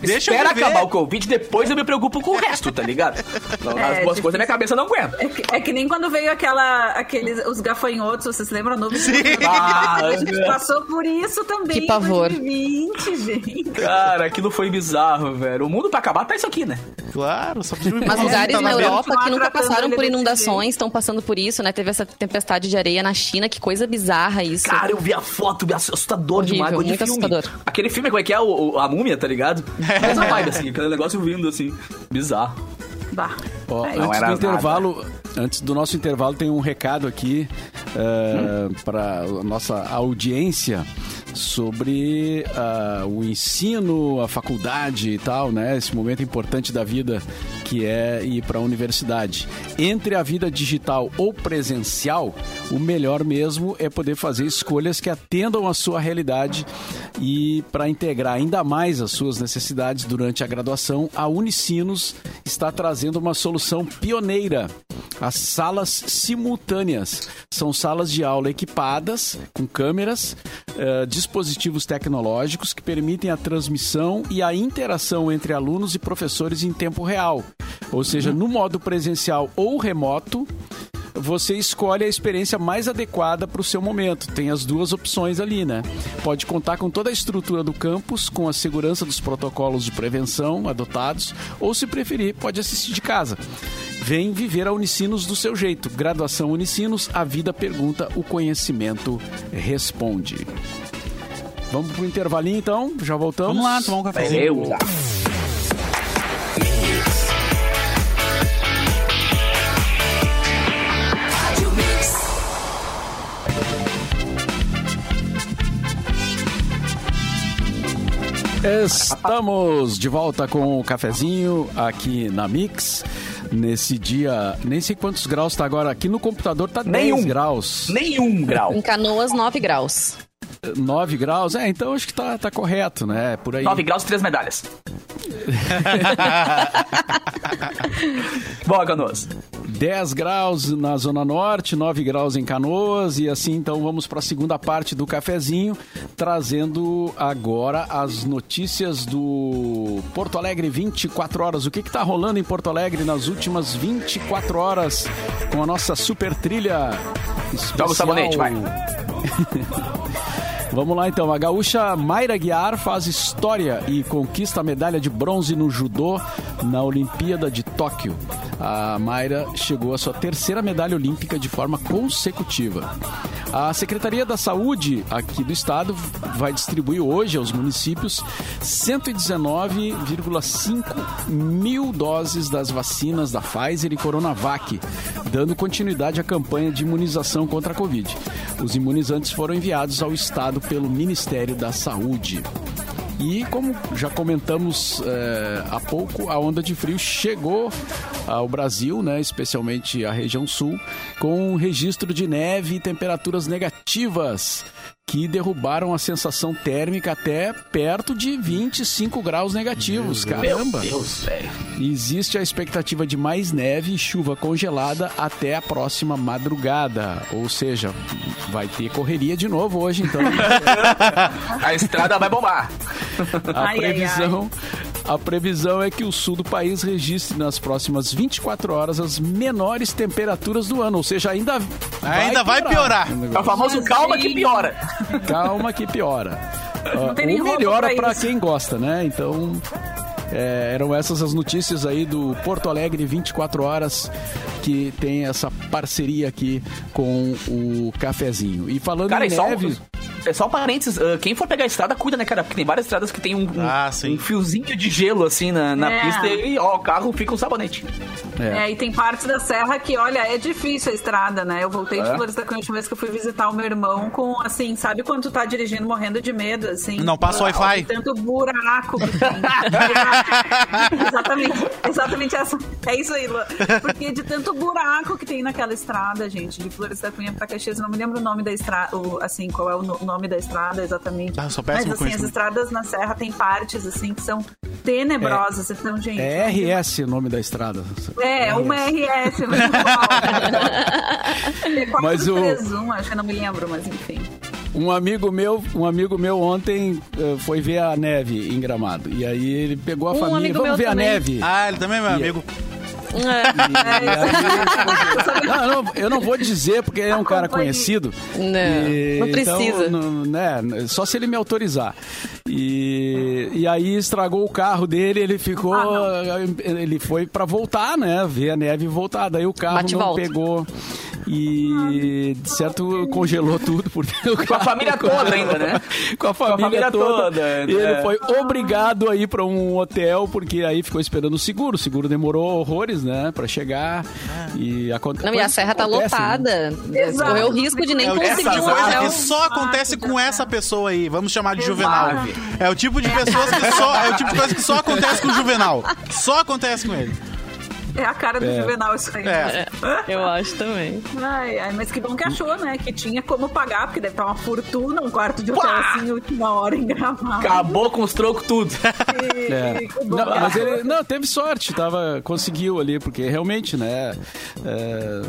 Deixa Espera acabar o Covid, depois eu me preocupo com o resto, tá ligado? É, As boas coisas na minha cabeça não aguentam. É que, é que, nem quando veio aquela, aqueles, os gafanhotos, vocês lembram? No Sim. Ah, a gente passou por isso também. Que pavor. 2020, gente. Cara, aquilo foi bizarro, velho. O mundo pra acabar tá isso aqui, né? Claro, só Mas lugares na Europa que nunca passaram por inundações estão passando por isso, né? Teve essa tempestade de areia na China, que coisa bizarra isso. Cara, eu vi a foto, assustador Horrível, demais. Muito filme. assustador. Aquele filme, como é que é? O, a múmia, tá ligado? É. Essa vibe, assim, aquele negócio vindo, assim, bizarro. Bah. Ó, antes do intervalo, antes do nosso intervalo, tem um recado aqui uh, hum? para nossa audiência sobre uh, o ensino, a faculdade e tal, né? Esse momento importante da vida que é ir para a universidade. Entre a vida digital ou presencial, o melhor mesmo é poder fazer escolhas que atendam à sua realidade e para integrar ainda mais as suas necessidades durante a graduação, a Unicinos está trazendo uma solução pioneira. As salas simultâneas são salas de aula equipadas com câmeras, uh, dispositivos tecnológicos que permitem a transmissão e a interação entre alunos e professores em tempo real. Ou seja, no modo presencial ou remoto, você escolhe a experiência mais adequada para o seu momento. Tem as duas opções ali, né? Pode contar com toda a estrutura do campus, com a segurança dos protocolos de prevenção adotados, ou se preferir, pode assistir de casa. Vem viver a Unicinos do seu jeito. Graduação Unicinos, a vida pergunta, o conhecimento responde. Vamos pro intervalinho então? Já voltamos? Vamos lá, tomar um cafezinho. Eu. Estamos de volta com o cafezinho aqui na Mix. Nesse dia, nem sei quantos graus está agora. Aqui no computador tá Nenhum. 10 graus. Nenhum grau. Em Canoas, 9 graus. 9 graus? É, então acho que tá, tá correto, né? Por aí. 9 graus e 3 medalhas. Boa, Canoas. 10 graus na Zona Norte, 9 graus em Canoas e assim então vamos para a segunda parte do cafezinho, trazendo agora as notícias do Porto Alegre 24 horas. O que está rolando em Porto Alegre nas últimas 24 horas com a nossa super trilha especial. Joga o sabonete, vai. Vamos lá então. A gaúcha Mayra Guiar faz história e conquista a medalha de bronze no judô na Olimpíada de Tóquio. A Mayra chegou à sua terceira medalha olímpica de forma consecutiva. A Secretaria da Saúde aqui do estado vai distribuir hoje aos municípios 119,5 mil doses das vacinas da Pfizer e Coronavac, dando continuidade à campanha de imunização contra a Covid. Os imunizantes foram enviados ao estado pelo Ministério da Saúde. E como já comentamos é, há pouco, a onda de frio chegou ao Brasil, né, especialmente a região sul, com um registro de neve e temperaturas negativas que derrubaram a sensação térmica até perto de 25 graus negativos. Caramba! Meu Deus, velho. Existe a expectativa de mais neve e chuva congelada até a próxima madrugada. Ou seja, vai ter correria de novo hoje, então. a estrada vai bombar. A ai, previsão. Ai, ai. A previsão é que o sul do país registre nas próximas 24 horas as menores temperaturas do ano, ou seja, ainda vai ainda vai piorar. É o famoso calma que piora. Calma que piora. Uh, ou melhora para quem gosta, né? Então, é, eram essas as notícias aí do Porto Alegre 24 horas que tem essa parceria aqui com o cafezinho. E falando Cara, em neve... Só só um parênteses, uh, quem for pegar a estrada, cuida, né, cara? Porque tem várias estradas que tem um, um, ah, um fiozinho de gelo, assim, na, na é. pista e, ó, o carro fica um sabonete. É. é. e tem parte da serra que, olha, é difícil a estrada, né? Eu voltei de é. Flores da Cunha a última vez que eu fui visitar o meu irmão com, assim, sabe quando tu tá dirigindo morrendo de medo, assim? Não passa o Wi-Fi. Tanto buraco que tem. exatamente, exatamente essa. É isso aí, Lu. Porque de tanto buraco que tem naquela estrada, gente, de Flores da Cunha pra Caxias, não me lembro o nome da estrada, assim, qual é o nome nome da estrada exatamente. Ah, sou péssimo Mas assim, as estradas na serra tem partes assim que são tenebrosas. É, então, gente. É RS o nome da estrada. É, RS. uma RS. é mas o... acho que eu não me lembro, mas enfim. Um amigo meu, um amigo meu ontem uh, foi ver a neve em Gramado. E aí ele pegou a um família, vamos ver também. a neve. Ah, ele também é meu e amigo. É. não, não, eu não vou dizer porque ele é um cara conhecido. Não, e, não precisa. Então, não, né, só se ele me autorizar. E, e aí estragou o carro dele, ele ficou. Ah, ele foi para voltar, né? Ver a neve e voltar. Daí o carro Bate não volta. pegou. E de certo congelou tudo porque com a família toda ainda, né? Com a família, com a família toda. toda né? E ele foi obrigado a ir para um hotel porque aí ficou esperando o seguro. O seguro demorou horrores, né, para chegar. E aconte... Não, e a serra tá acontece, tá lotada. Né? Correu o risco de nem é, conseguir um hotel. que só acontece com essa pessoa aí. Vamos chamar de Juvenal. É o tipo de pessoas que só é o tipo de coisa que só acontece com o Juvenal. Só acontece com ele. É a cara do é. Juvenal isso aí. É. Eu acho também. Ai, ai, mas que bom que achou, né? Que tinha como pagar, porque deve estar uma fortuna, um quarto de hotel Pá! assim, última hora em gramado. Acabou com os trocos tudo. E, é. não, mas ele não, teve sorte, tava, conseguiu ali, porque realmente, né? É,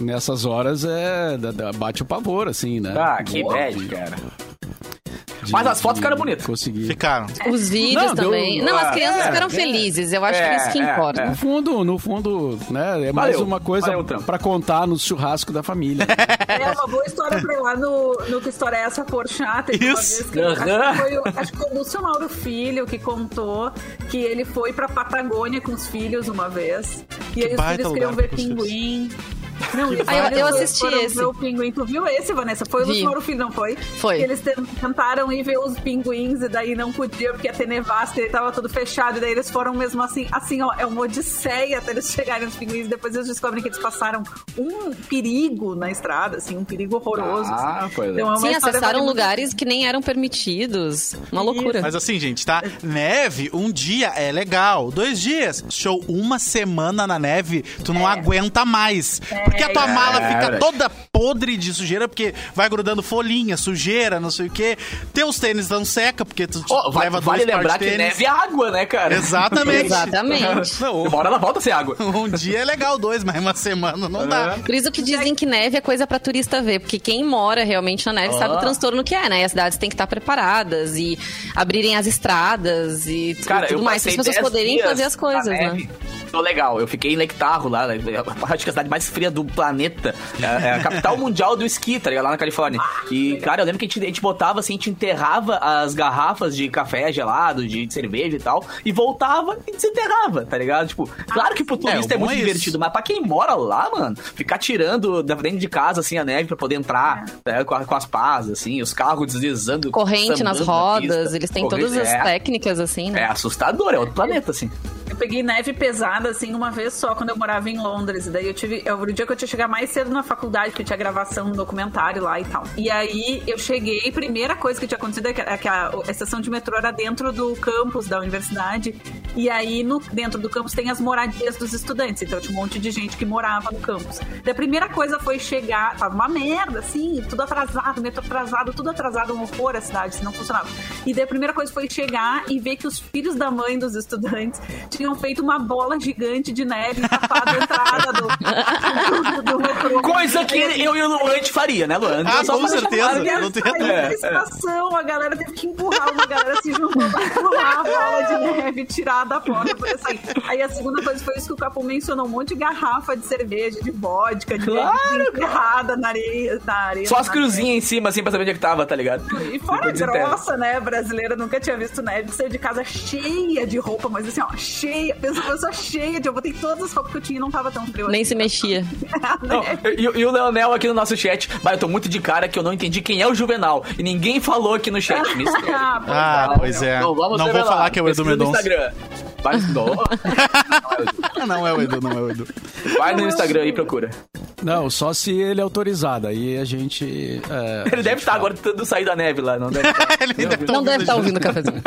nessas horas é, bate o pavor, assim, né? Ah, que bad, cara. De, Mas as fotos ficaram bonitas. Consegui. Ficaram. Os vídeos não, também. Deu... Não, as crianças é, ficaram é, felizes. Eu acho é, que é isso que importa. No fundo, no fundo, né? É mais uma coisa para contar no churrasco da família. É uma boa história pra ir lá no, no Que História é Essa por chata. Isso. Que, uhum. acho, que foi, acho que foi o Lúcio Mauro Filho que contou que ele foi pra Patagônia com os filhos uma vez. E que aí os filhos queriam ver pinguim. Não, ah, eu, eu assisti esse. Ver o pinguim. Tu viu esse, Vanessa? Foi Vi. o Luciano Filho, não foi? Foi. Que eles tentaram ir ver os pinguins e daí não podia porque ia ter nevasca, ele tava tudo fechado. E daí eles foram mesmo assim, assim, ó, é uma odisseia até eles chegarem nos pinguins. Depois eles descobrem que eles passaram um perigo na estrada, assim, um perigo horroroso. Ah, assim. pois é. Então, Sim, acessaram lugares que nem eram permitidos. Uma loucura. Mas assim, gente, tá? Neve, um dia é legal. Dois dias, show. Uma semana na neve, tu não é. aguenta mais. É. porque a tua mala é, fica toda podre de sujeira, porque vai grudando folhinha, sujeira, não sei o quê. Teus tênis não seca, porque tu oh, leva Vale lembrar que neve é água, né, cara? Exatamente. Exatamente. Uma hora ela volta a ser água. Um dia é legal, dois, mas uma semana não dá. Por isso que dizem que neve é coisa pra turista ver, porque quem mora realmente na neve sabe o transtorno que é, né? E as cidades têm que estar preparadas e abrirem as estradas e Cara, tudo mais, para as pessoas poderem fazer as coisas, né? Tô legal, eu fiquei em Lectarro lá, né? a cidade mais fria do planeta. É, é a capital mundial do esqui, tá ligado? Lá na Califórnia. E, cara, eu lembro que a gente, a gente botava assim, a gente enterrava as garrafas de café gelado, de, de cerveja e tal, e voltava e desenterrava, tá ligado? Tipo, claro que pro turista é, é muito é divertido, mas pra quem mora lá, mano, ficar tirando dentro de casa, assim, a neve pra poder entrar é. né, com, com, as pás, assim, os carros deslizando. Corrente nas rodas, eles têm Corrente, todas as é, técnicas, assim, né? É assustador, é outro planeta, assim. Eu peguei neve pesada, assim, uma vez só, quando eu morava em Londres. E daí eu tive. Eu, o dia que eu tinha que chegar mais cedo na faculdade, que tinha gravação no documentário lá e tal. E aí eu cheguei, primeira coisa que tinha acontecido é que, é que a, a, estação de metrô era dentro do campus da universidade. E aí, no, dentro do campus, tem as moradias dos estudantes. Então tinha um monte de gente que morava no campus. E a primeira coisa foi chegar. Tava uma merda, assim, tudo atrasado, metrô atrasado, tudo atrasado, um horror a cidade, se não funcionava. E daí a primeira coisa foi chegar e ver que os filhos da mãe dos estudantes tinham feito uma bola gigante de neve tapada a entrada do, do, do, metrô. Coisa que eu e o Luan te faria, né, Luan? Ah, com certeza. Não tem é, estação, a galera teve que empurrar, uma galera se juntou pra empurrar a bola de neve, tirar da porta pra sair. Aí a segunda coisa foi isso que o Capô mencionou, um monte de garrafa de cerveja, de vodka, de claro, enterrada na areia, na areia. Só as cruzinhas em cima, assim, pra saber onde é que tava, tá ligado? E fora grossa, né, brasileira, nunca tinha visto neve, saiu de casa cheia de roupa, mas assim, ó, cheia, pensa uma pessoa cheia de. Eu botei todas as roupas que eu tinha e não tava tão frio. Nem assim. se mexia. não, e, e, o Leonel aqui no nosso chat, vai, eu tô muito de cara que eu não entendi quem é o Juvenal. E ninguém falou aqui no chat. ah, pois é. Então, não vou falar que é o Edu Mendonça. Vai no... não é o Edu, não é o Edu. Vai no Instagram e procura. Não, só se ele é autorizado. Aí a gente. É, ele a deve estar tá agora tentando sair da neve lá, não deve estar. Tá. deve não deve estar tá ouvindo o cafezinho.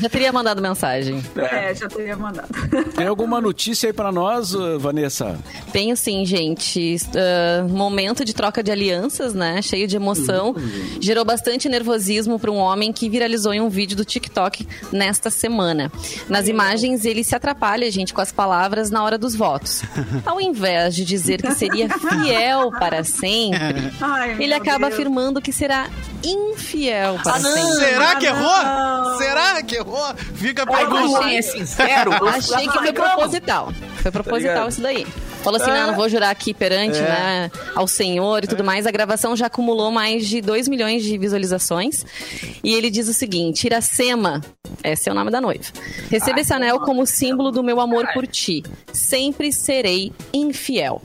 Já teria mandado mensagem. É, já teria mandado. Tem alguma notícia aí para nós, Vanessa? Tenho sim, gente. Uh, momento de troca de alianças, né? Cheio de emoção. Uhum. Gerou bastante nervosismo para um homem que viralizou em um vídeo do TikTok nesta semana. Nas imagens, ele se atrapalha, gente, com as palavras na hora dos votos. Ao invés de dizer que seria fiel para sempre, Ai, ele acaba Deus. afirmando que será infiel para ah, sempre. Será que errou? Será que errou? Fica a pergunta. Achei, é sincero. Achei que foi proposital. Foi proposital tá isso daí. Falou assim, não, não vou jurar aqui perante, é. né, ao Senhor e tudo é. mais. A gravação já acumulou mais de 2 milhões de visualizações. E ele diz o seguinte, Iracema, esse é o nome da noiva. Receba esse anel como símbolo do meu amor por ti. Sempre serei infiel.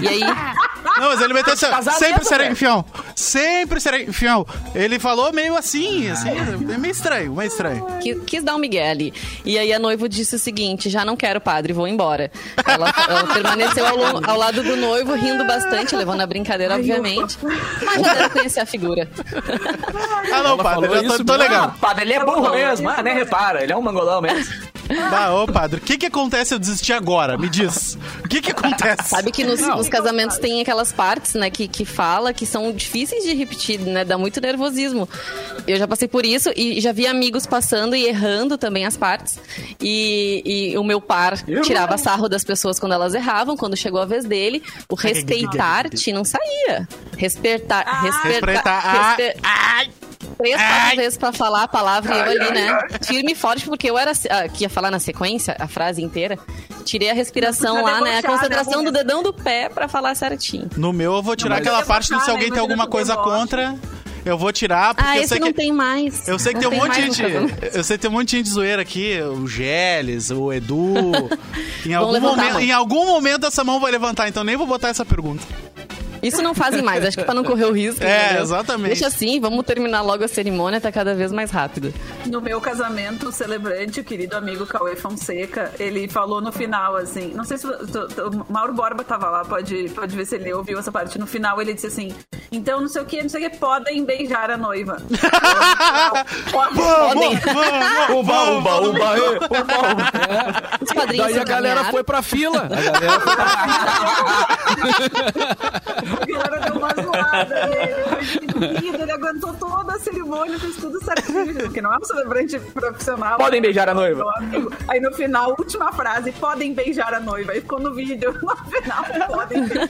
E aí... Não, mas ele meteu assim, sempre serei infiel. Sempre serei infiel. Ele falou meio assim, assim, é meio estranho, meio estranho. Quis, quis dar um migué ali. E aí a noiva disse o seguinte, já não quero padre, vou embora. Ela, ela permaneceu ao, ao, lado do noivo, rindo bastante, levando a brincadeira, obviamente. Mas já deve conhecer a figura. Ah, não, padre, eu tô, tô legal. Ah, padre, ele é burro mesmo, ah, nem repara, ele é um mangolão mesmo. Ah, ô padre, o que que acontece eu desistir agora? Me diz. O que que acontece? Sabe que nos, nos, casamentos tem aquelas partes, né, que, que fala que são difíceis de repetir, né? Dá muito nervosismo. Eu já passei por isso e já vi amigos passando e errando também as partes. E, e o meu par tirava sarro das pessoas quando elas erravam. Quando chegou a vez dele, o respeitar-te não saía. Respeitar. Ah, respeitar. Respeitar três, quatro vezes pra falar a palavra ai, e eu ali, né? Firme e forte, porque eu era ah, que ia falar na sequência, a frase inteira. Tirei a respiração lá, né? A concentração do dedão do pé pra falar certinho. No meu, eu vou tirar não, aquela parte de se alguém tem alguma coisa contra. Eu vou tirar, porque ah, eu sei não que. tem mais. Eu sei que não tem um monte de gente. Eu sei que tem um monte de gente de zoeira aqui. O Geles, o Edu. em, algum momento, em algum momento essa mão vai levantar, então nem vou botar essa pergunta. Isso não fazem mais, acho que pra não correr o risco. É, entendeu? exatamente. Deixa assim, vamos terminar logo a cerimônia, tá cada vez mais rápido. No meu casamento, o celebrante, o querido amigo Cauê Fonseca, ele falou no final, assim, não sei se o Mauro Borba tava lá, pode, pode ver se ele ouviu essa parte. No final, ele disse assim: Então, não sei o que, não sei o que, podem beijar a noiva. podem. Uba, uba, uba, Os padrinhos Daí a galera foi pra fila. A galera foi pra fila. A galera deu uma zoada nele. Ele aguentou toda a cerimônia, fez tudo certinho, porque não é um celebrante profissional. Podem beijar a noiva. Aí no final, última frase, podem beijar a noiva. Aí ficou no vídeo, no final, podem beijar.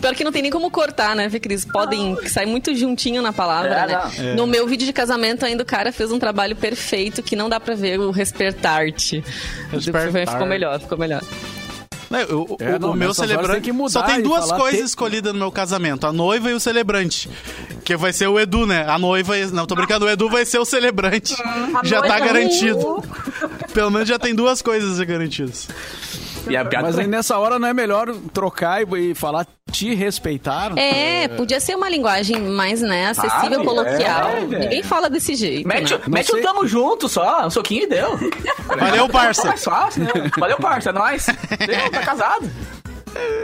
Pior que não tem nem como cortar, né, Fê Cris? Podem, que sai muito juntinho na palavra, é, né? É. No meu vídeo de casamento ainda o cara fez um trabalho perfeito que não dá pra ver o respirtarte. Ficou melhor, ficou melhor. Não, eu, é, o, não, o meu celebrante só tem duas coisas escolhidas no meu casamento: a noiva e o celebrante. Que vai ser o Edu, né? A noiva. Não, tô brincando, o Edu vai ser o celebrante. Já tá garantido. Pelo menos já tem duas coisas garantidas. Mas aí nessa hora não é melhor trocar e, e falar te respeitar? É, é, podia ser uma linguagem mais, né, acessível, ah, coloquial. É, Ninguém fala desse jeito. Mete, né? mete um tamo junto só, um soquinho e deu. Valeu, parça. Valeu, parça, é nóis. Deu, tá casado.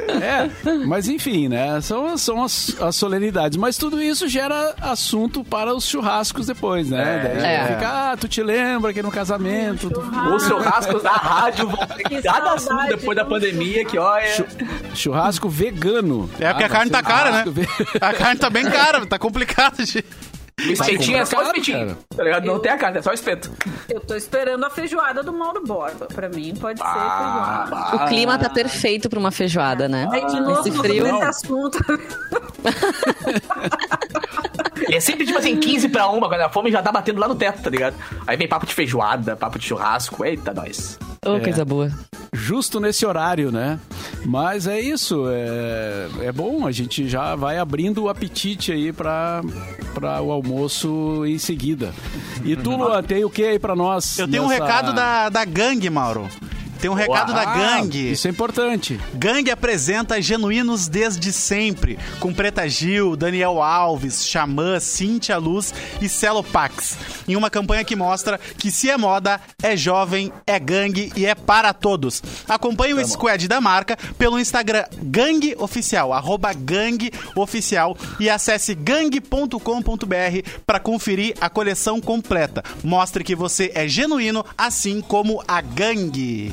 É, mas enfim, né? São, são as, as solenidades. Mas tudo isso gera assunto para os churrascos depois, né? É. Daí é. fica, ah, tu te lembra que no casamento. Churrasco. Os churrascos da rádio vão ter cada assunto depois da pandemia que, olha. Churrasco vegano. É porque ah, a carne tá cara, né? Ve... A carne tá bem cara, tá complicado de. O espetinho é só o espetinho. Tá ligado? Não tem a carne, é só o espeto. Eu tô esperando a feijoada do Mauro Borba. Pra mim, pode ser feijoada. O clima tá perfeito pra uma feijoada, né? Aí, de novo, Esse frio. Esse assunto. é sempre tipo assim, 15 pra 1, quando a fome já tá batendo lá no teto, tá ligado? Aí vem papo de feijoada, papo de churrasco. Eita, nós. Ô, oh, é. coisa boa. Justo nesse horário, né? Mas é isso, é, é bom, a gente já vai abrindo o apetite aí para o almoço em seguida. E tu, Luan, tem o que aí para nós? Eu tenho nessa... um recado da, da gangue, Mauro. Tem um recado Uau, da Gangue. Isso é importante. Gangue apresenta Genuínos desde sempre, com Preta Gil, Daniel Alves, Xamã, Cintia Luz e Celopax, em uma campanha que mostra que se é moda, é jovem, é gangue e é para todos. Acompanhe o squad da marca pelo Instagram Gangue Oficial, arroba Gangue Oficial e acesse gangue.com.br para conferir a coleção completa. Mostre que você é genuíno, assim como a gangue.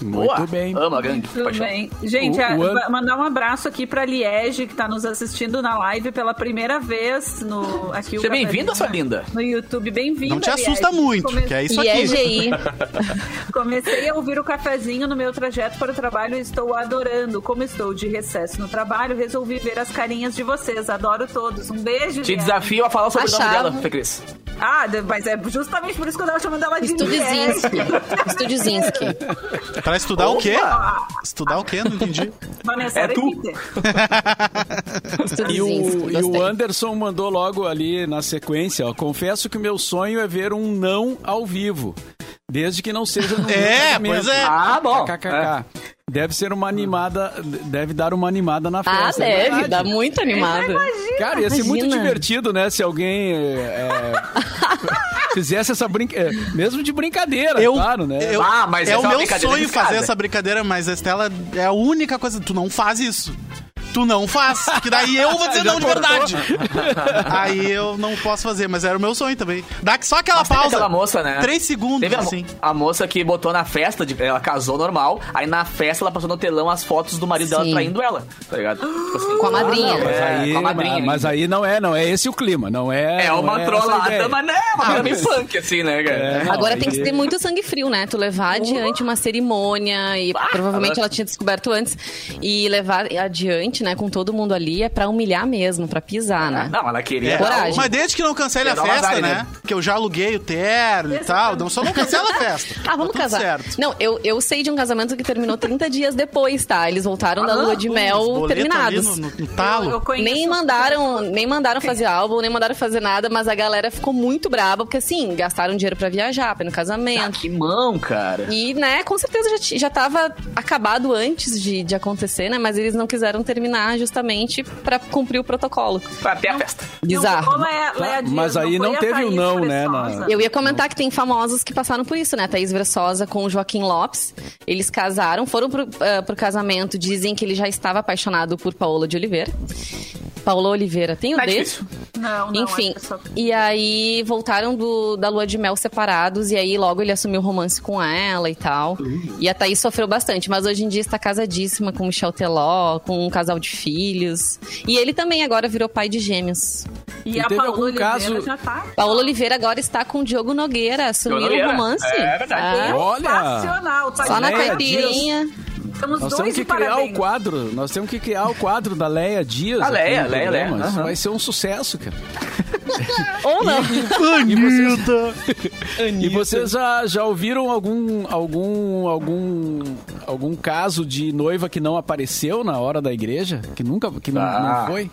Muito Boa. bem. Ama gangue. Tudo paixão. bem. Gente, o, o... mandar um abraço aqui pra Liege, que tá nos assistindo na live pela primeira vez no aqui Seja bem-vinda, sua linda. No YouTube, bem-vinda. Não te assusta Liege. muito, Come... que é isso aqui. Liege Comecei a ouvir o cafezinho no meu trajeto para o trabalho e estou adorando. Como estou de recesso no trabalho, resolvi ver as carinhas de vocês. Adoro todos. Um beijo. Te desafio a falar sobre Achava. o nome dela, Fê Cris. Ah, mas é justamente por isso que eu tava chamando ela de Studzinski. Studzinski. Pra estudar Opa! o quê? Estudar o quê? Não entendi. Vanessa, é tu. e, o, e o Anderson mandou logo ali na sequência, ó, confesso que o meu sonho é ver um não ao vivo. Desde que não seja no É, pois é. Ah, bom. KKK. É. Deve ser uma animada, deve dar uma animada na ah, festa. Ah, deve, é dá muito animada. Cara, ia ser muito divertido, né, se alguém é, fizesse essa brincadeira, é, mesmo de brincadeira, eu, claro, né? Eu, ah, mas é o meu sonho fazer essa brincadeira, mas a Estela é a única coisa, tu não faz isso tu não faz. Que daí eu vou dizer não de verdade. Aí eu não posso fazer, mas era o meu sonho também. Dá só aquela mas pausa. aquela moça, né? Três segundos, teve a, assim. A moça que botou na festa, de, ela casou normal, aí na festa ela passou no telão as fotos do marido Sim. dela traindo ela, tá ligado? Tipo assim, com a madrinha. Ah, mas aí, com a madrinha. Mas, aí não é, não é esse o clima, não é... É uma é trollada, mas não é uma ah, mas... punk, assim, né, cara? É, não, Agora aí... tem que ter muito sangue frio, né? Tu levar adiante uma cerimônia e ah, provavelmente ela... ela tinha descoberto antes e levar adiante, né, com todo mundo ali é pra humilhar mesmo, pra pisar, né? Não, ela queria. É. Coragem. Mas desde que não cancele a festa, né? Que eu já aluguei o terno e tal. Não, só não cancela a festa. ah, vamos tá casar. Certo. Não, eu, eu sei de um casamento que terminou 30 dias depois, tá? Eles voltaram ah, da lua de mel terminados. No, no, no, talo. Eu, eu nem mandaram, nem mandaram fazer álbum, nem mandaram fazer nada, mas a galera ficou muito brava, porque assim, gastaram dinheiro pra viajar, pra ir no casamento. Ah, que mão, cara. E, né, com certeza já, já tava acabado antes de, de acontecer, né? Mas eles não quiseram terminar justamente pra cumprir o protocolo. Pra ter a festa. Bizarro. É, mas aí não, não teve o não, né? Na... Eu ia comentar que tem famosos que passaram por isso, né? Thaís Versosa com o Joaquim Lopes. Eles casaram, foram pro, uh, pro casamento, dizem que ele já estava apaixonado por Paola de Oliveira. Paola Oliveira. Tem o Tá D? Não, não. Enfim, é só- e aí voltaram do, da lua de mel separados, e aí logo ele assumiu o romance com ela e tal. E a Thaís sofreu bastante, mas hoje em dia está casadíssima com o Michel Teló, com um casal de filhos. E ele também agora virou pai de gêmeos. E E a teve Paola algum Oliveira caso- já tá. Paola Oliveira agora está com o Diogo Nogueira, assumiu Nogueira, o romance. é verdade. Ah, Olha! Sensacional. Tá só na caipirinha. Estamos Nós dois temos que criar o parabéns. quadro. Nós temos que criar o quadro da Leia Dias. A aqui Leia, no Leia. Leia, aham. vai ser um sucesso, cara. Ou não. E vocês já, já ouviram algum, algum, algum, algum caso de noiva que não apareceu na hora da igreja? Que nunca, que não, Ah. não foi?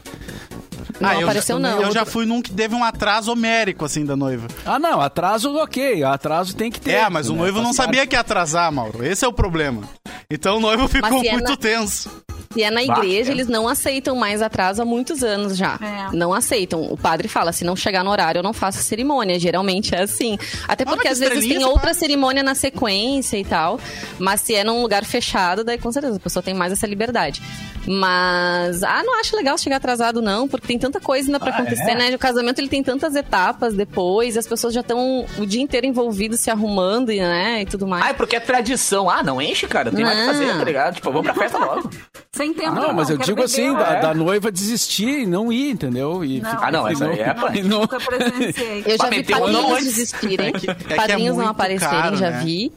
Não Ah, eu apareceu, já, não. Eu já fui num que teve um atraso homérico, assim, da noiva. Ah, não, atraso, ok. Atraso tem que ter. É, mas o né? noivo não sabia que ia atrasar, Mauro. Esse é o problema. Então o noivo ficou é muito na- tenso. Se é na Bah, igreja, é. eles não aceitam mais atraso há muitos anos já. É. Não aceitam. O padre fala, se não chegar no horário, eu não faço a cerimônia. Geralmente é assim. Até Ah, porque às vezes tem outra padre. cerimônia na sequência e tal. Mas se é num lugar fechado, daí com certeza a pessoa tem mais essa liberdade. Mas, ah, não acho legal chegar atrasado não, porque tem tanta coisa ainda pra Ah, acontecer, é? né? O casamento ele tem tantas etapas depois, as pessoas já estão o dia inteiro envolvidas se arrumando, e, né, e tudo mais. Ah, é porque é tradição. Ah, não enche, cara. Tem mais o que fazer, Não. tá ligado? Tipo, vamos pra festa logo. Sem tempo. Não, mas eu digo beber, assim, da, É. da noiva desistir e não ir, entendeu? E Não. ficar- Ah, não, essa aí é pra- não- Nunca presenciei. Eu já vi não padrinhos desistirem, É que- é padrinhos não aparecerem, caro, já né? vi.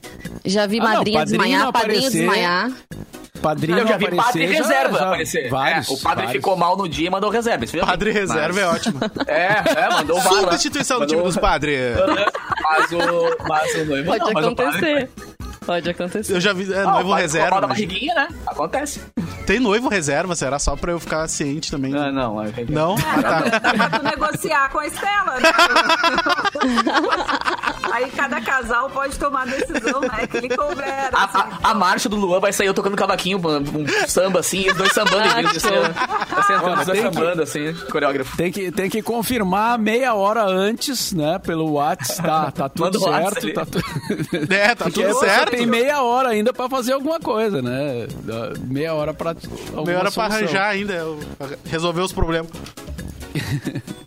Já vi Ah, não, madrinha desmaiar, não padrinho desmaiar. Padrinho Eu já vi aparecer, padre já- reserva já- aparecer. Vários, É, o padre vários. ficou mal no dia e mandou reserva. Isso viu? Padre reserva é Mas- ótimo. É, é, mandou lá. Substituição do time Mandou- dos padres. Mas o, mas o noivo Pode não, mas o padre- acontecer. Pode acontecer. Eu já vi é, Ah, noivo reserva. mas- barriguinha, né? Acontece. Tem noivo reserva, será? Só pra eu ficar ciente também. Não, não. é- Não? Ah, tá. Dá pra tu negociar com a Estela, né? Aí cada casal pode tomar a decisão, né? Que ele couber. A, assim. a, a marcha do Luan vai sair eu tocando cavaquinho, um, um samba assim, e os dois sambando Ah, em vídeo, assim, Olha, dois tem que- sambando, assim, coreógrafo. Tem que, tem que confirmar meia hora antes, né? Pelo WhatsApp, tá, tá tudo Manda certo. Tá tu... É, tá Porque tudo certo. tem meia hora ainda pra fazer alguma coisa, né? Meia hora pra. Meia hora pra solução. arranjar ainda, pra resolver os problemas.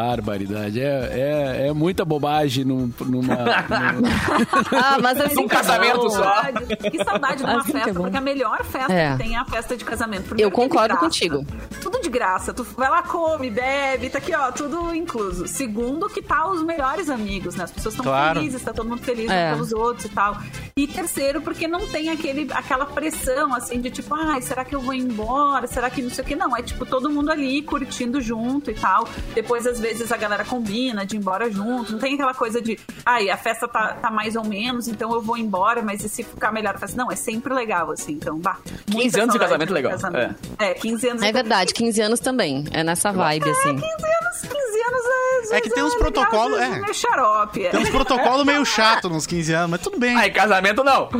Barbaridade. É, é, é muita bobagem num, numa. num- Ah, mas assim Num é casamento só. Saudade, que saudade de uma Assim é festa, bom. porque a melhor festa É. que tem é a festa de casamento. Eu Primeiro que é concordo contigo. Tudo de graça. Tu vai lá, come, bebe, tá aqui, ó, tudo incluso. Segundo, que tá os melhores amigos, né? As pessoas estão Claro. felizes, tá todo mundo feliz É. pelos outros e tal. E terceiro, porque não tem aquele, aquela pressão, assim, de tipo, ai, será que eu vou embora? Será que não sei o que? Não, é tipo todo mundo ali curtindo junto e tal. Depois, às vezes, a galera combina de ir embora junto. Não tem aquela coisa de, ai, a festa tá, tá mais ou menos, então eu vou embora, mas e se ficar melhor a festa? Não, é sempre legal, assim. Então, bah. 15 muita anos de casamento legal. casamento. É. 15 anos É verdade, 15 anos também. É nessa vibe, assim. 15 anos, 15 anos é. É que vezes tem uns legal, protocolos, vezes é. meio xarope. é. Tem uns protocolos meio chato nos 15 anos, mas tudo bem. Ai, casamento não.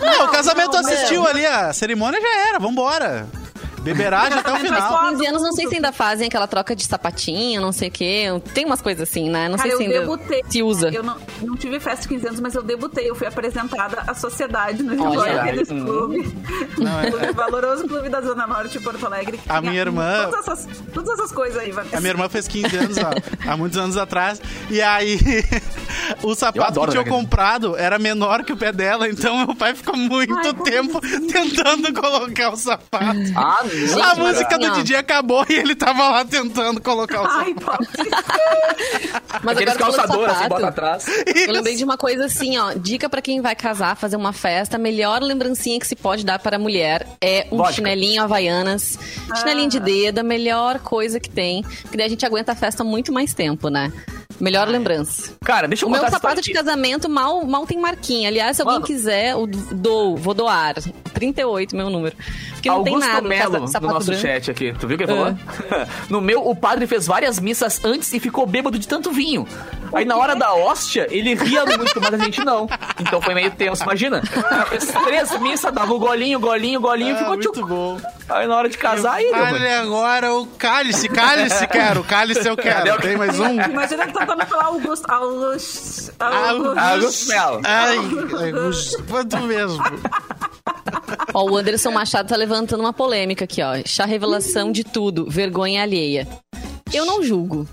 Não, o casamento não, assistiu não. ali, a cerimônia já era, vambora. Beberagem até o Mas final. só- 15 anos, não sei se ainda fazem aquela troca de sapatinho, não sei o quê. Tem umas coisas assim, né? Não Cara, sei se eu ainda debutei. se usa. Eu não, não tive festa de 15 anos, mas eu debutei. Eu fui apresentada à sociedade no Rio Olha. Tênis Hum. Clube. Não, é- valoroso clube da Zona Norte de Porto Alegre. A minha irmã- Todas essas, todas essas coisas aí, Vanessa. A minha irmã fez 15 anos há, há muitos anos atrás. E aí, o sapato adoro que tinha comprado era menor que o pé dela. Então, meu pai ficou muito Ai, tempo tentando colocar o sapato. Ah, Gente, a música do. DJ acabou e ele tava lá tentando colocar o. Ai. Mas Aqueles calçadores, assim, bota atrás. Eu lembrei de uma coisa assim, ó. Dica pra quem vai casar, fazer uma festa. A melhor lembrancinha que se pode dar para a mulher é um Vodka. chinelinho havaianas. Chinelinho de dedo, a melhor coisa que tem. Que daí a gente aguenta a festa muito mais tempo, né? Melhor lembrança. Cara, deixa eu O meu contar sapato de casamento mal, mal tem marquinha. Aliás, se alguém Mano. quiser, eu dou, vou doar. 38, meu número. Porque não Augusto tem nada. Melo, no nosso branco. chat aqui. Tu viu o que ele falou? no meu, o padre fez várias missas antes e ficou bêbado de tanto vinho. Aí na hora da hóstia, ele ria muito, mas a gente não. Então foi meio tenso, imagina. Fez três missas, dava o golinho, golinho, golinho, Ah, ficou muito tchuc. bom. Aí na hora de casar, mano. Olha agora o cálice, cálice quero, cálice eu quero. Tem mais um? Imagina que tá tentando falar Augusto. Augusto. Augusto. Augusto Melo. Ai, Augusto, quanto mesmo. Ó, o Anderson Machado tá levantando uma polêmica aqui, ó. Chá revelação de tudo, vergonha alheia. Eu não julgo.